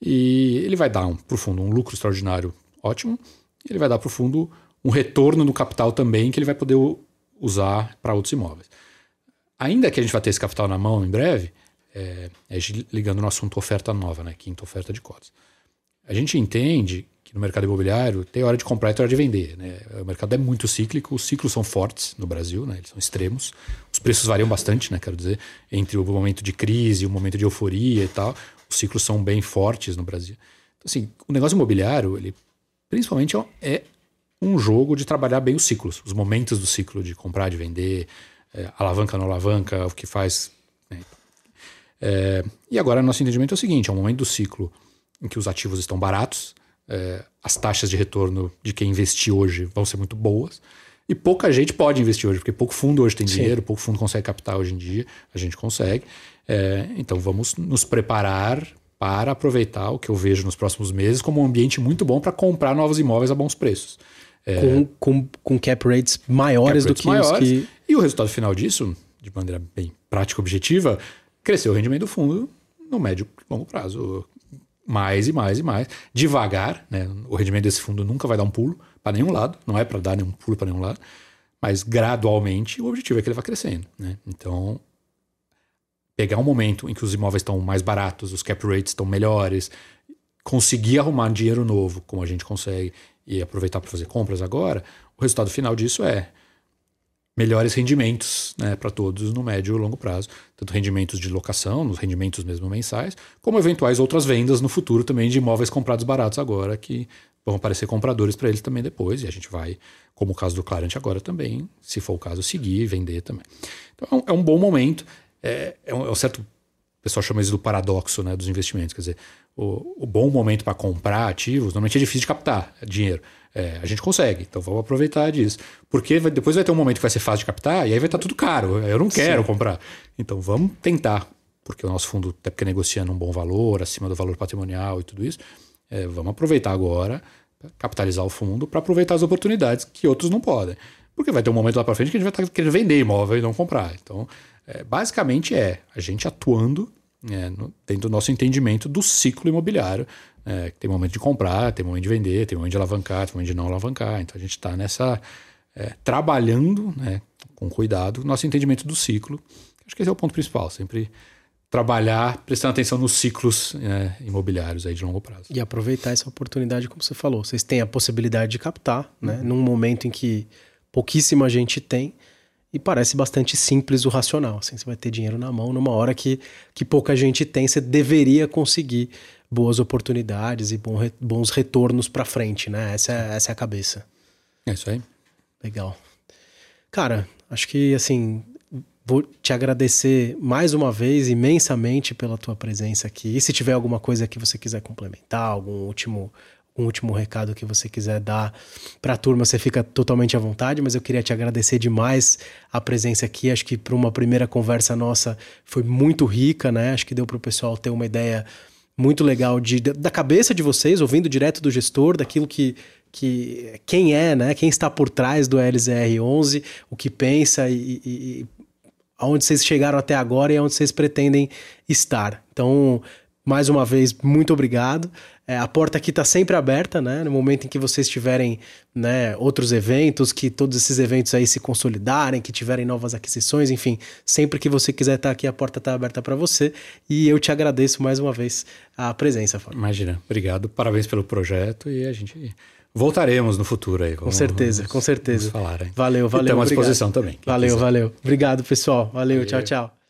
Speaker 2: E ele vai dar, um, para o fundo, um lucro extraordinário ótimo, ele vai dar para o fundo um retorno no capital também, que ele vai poder usar para outros imóveis. Ainda que a gente vai ter esse capital na mão em breve, é, é ligando no assunto oferta nova, né, quinta oferta de cotas. A gente entende que no mercado imobiliário tem hora de comprar e tem hora de vender. Né? O mercado é muito cíclico, os ciclos são fortes no Brasil, né? eles são extremos. Os preços variam bastante, né? quero dizer, entre o momento de crise, o momento de euforia e tal. Os ciclos são bem fortes no Brasil. Então, assim, o negócio imobiliário, ele principalmente é um jogo de trabalhar bem os ciclos, os momentos do ciclo de comprar, de vender, é, alavanca, não alavanca, o que faz. Né? É, e agora, nosso entendimento é o seguinte: é um momento do ciclo em que os ativos estão baratos, é, as taxas de retorno de quem investir hoje vão ser muito boas. E pouca gente pode investir hoje, porque pouco fundo hoje tem Sim. dinheiro, pouco fundo consegue capital hoje em dia, a gente consegue. É, então vamos nos preparar para aproveitar o que eu vejo nos próximos meses como um ambiente muito bom para comprar novos imóveis a bons preços.
Speaker 1: É, com, com, com, cap rates maiores cap rates do que maiores, os que.
Speaker 2: E o resultado final disso, de maneira bem prática e objetiva, cresceu o rendimento do fundo no médio e longo prazo mais e mais e mais, devagar, né? O rendimento desse fundo nunca vai dar um pulo para nenhum lado, não é para dar nenhum pulo para nenhum lado, mas gradualmente o objetivo é que ele vá crescendo, né? Então, pegar um momento em que os imóveis estão mais baratos, os cap rates estão melhores, conseguir arrumar dinheiro novo, como a gente consegue, e aproveitar para fazer compras agora, o resultado final disso é melhores rendimentos né, para todos no médio e longo prazo, tanto rendimentos de locação, nos rendimentos mesmo mensais, como eventuais outras vendas no futuro também de imóveis comprados baratos agora, que vão aparecer compradores para eles também depois, e a gente vai, como o caso do Clarent agora também, se for o caso, seguir e vender também. Então é um, é um bom momento, é, é, um, é um certo pessoal chama isso do paradoxo né, dos investimentos. Quer dizer, o, o bom momento para comprar ativos, normalmente é difícil de captar dinheiro. É, a gente consegue, então vamos aproveitar disso. Porque vai, depois vai ter um momento que vai ser fácil de captar e aí vai estar tudo caro. Eu não quero Sim. comprar. Então vamos tentar, porque o nosso fundo, até porque negociando um bom valor, acima do valor patrimonial e tudo isso, é, vamos aproveitar agora, capitalizar o fundo para aproveitar as oportunidades que outros não podem. Porque vai ter um momento lá para frente que a gente vai estar querendo vender imóvel e não comprar. Então, é, basicamente é a gente atuando é, no, dentro do nosso entendimento do ciclo imobiliário, é, tem momento de comprar, tem momento de vender, tem momento de alavancar, tem momento de não alavancar. Então a gente está nessa. É, trabalhando né, com cuidado nosso entendimento do ciclo. Acho que esse é o ponto principal, sempre trabalhar prestando atenção nos ciclos é, imobiliários aí de longo prazo.
Speaker 1: E aproveitar essa oportunidade, como você falou. Vocês têm a possibilidade de captar, né, uhum. num momento em que pouquíssima gente tem. E parece bastante simples o racional. Assim, você vai ter dinheiro na mão numa hora que, que pouca gente tem, você deveria conseguir boas oportunidades e bons retornos para frente, né? Essa é, essa é a cabeça.
Speaker 2: É isso aí.
Speaker 1: Legal. Cara, acho que assim, vou te agradecer mais uma vez imensamente pela tua presença aqui. E se tiver alguma coisa que você quiser complementar, algum último um último recado que você quiser dar para a turma, você fica totalmente à vontade, mas eu queria te agradecer demais a presença aqui. Acho que para uma primeira conversa nossa foi muito rica, né? Acho que deu para o pessoal ter uma ideia muito legal de, da cabeça de vocês, ouvindo direto do gestor, daquilo que, que quem é, né? Quem está por trás do LZR11, o que pensa e, e, aonde vocês chegaram até agora e aonde vocês pretendem estar. Então, mais uma vez, muito obrigado. É, a porta aqui está sempre aberta, né? No momento em que vocês tiverem né, outros eventos, que todos esses eventos aí se consolidarem, que tiverem novas aquisições, enfim, sempre que você quiser estar tá aqui, a porta está aberta para você. E eu te agradeço mais uma vez a presença, Fábio.
Speaker 2: Imagina, obrigado, parabéns pelo projeto e a gente voltaremos no futuro aí.
Speaker 1: Com certeza,
Speaker 2: vamos,
Speaker 1: com certeza.
Speaker 2: Vamos falar, hein?
Speaker 1: Valeu, valeu.
Speaker 2: Estamos à disposição também.
Speaker 1: Valeu, quiser. valeu. Obrigado, pessoal. Valeu, valeu. tchau, tchau.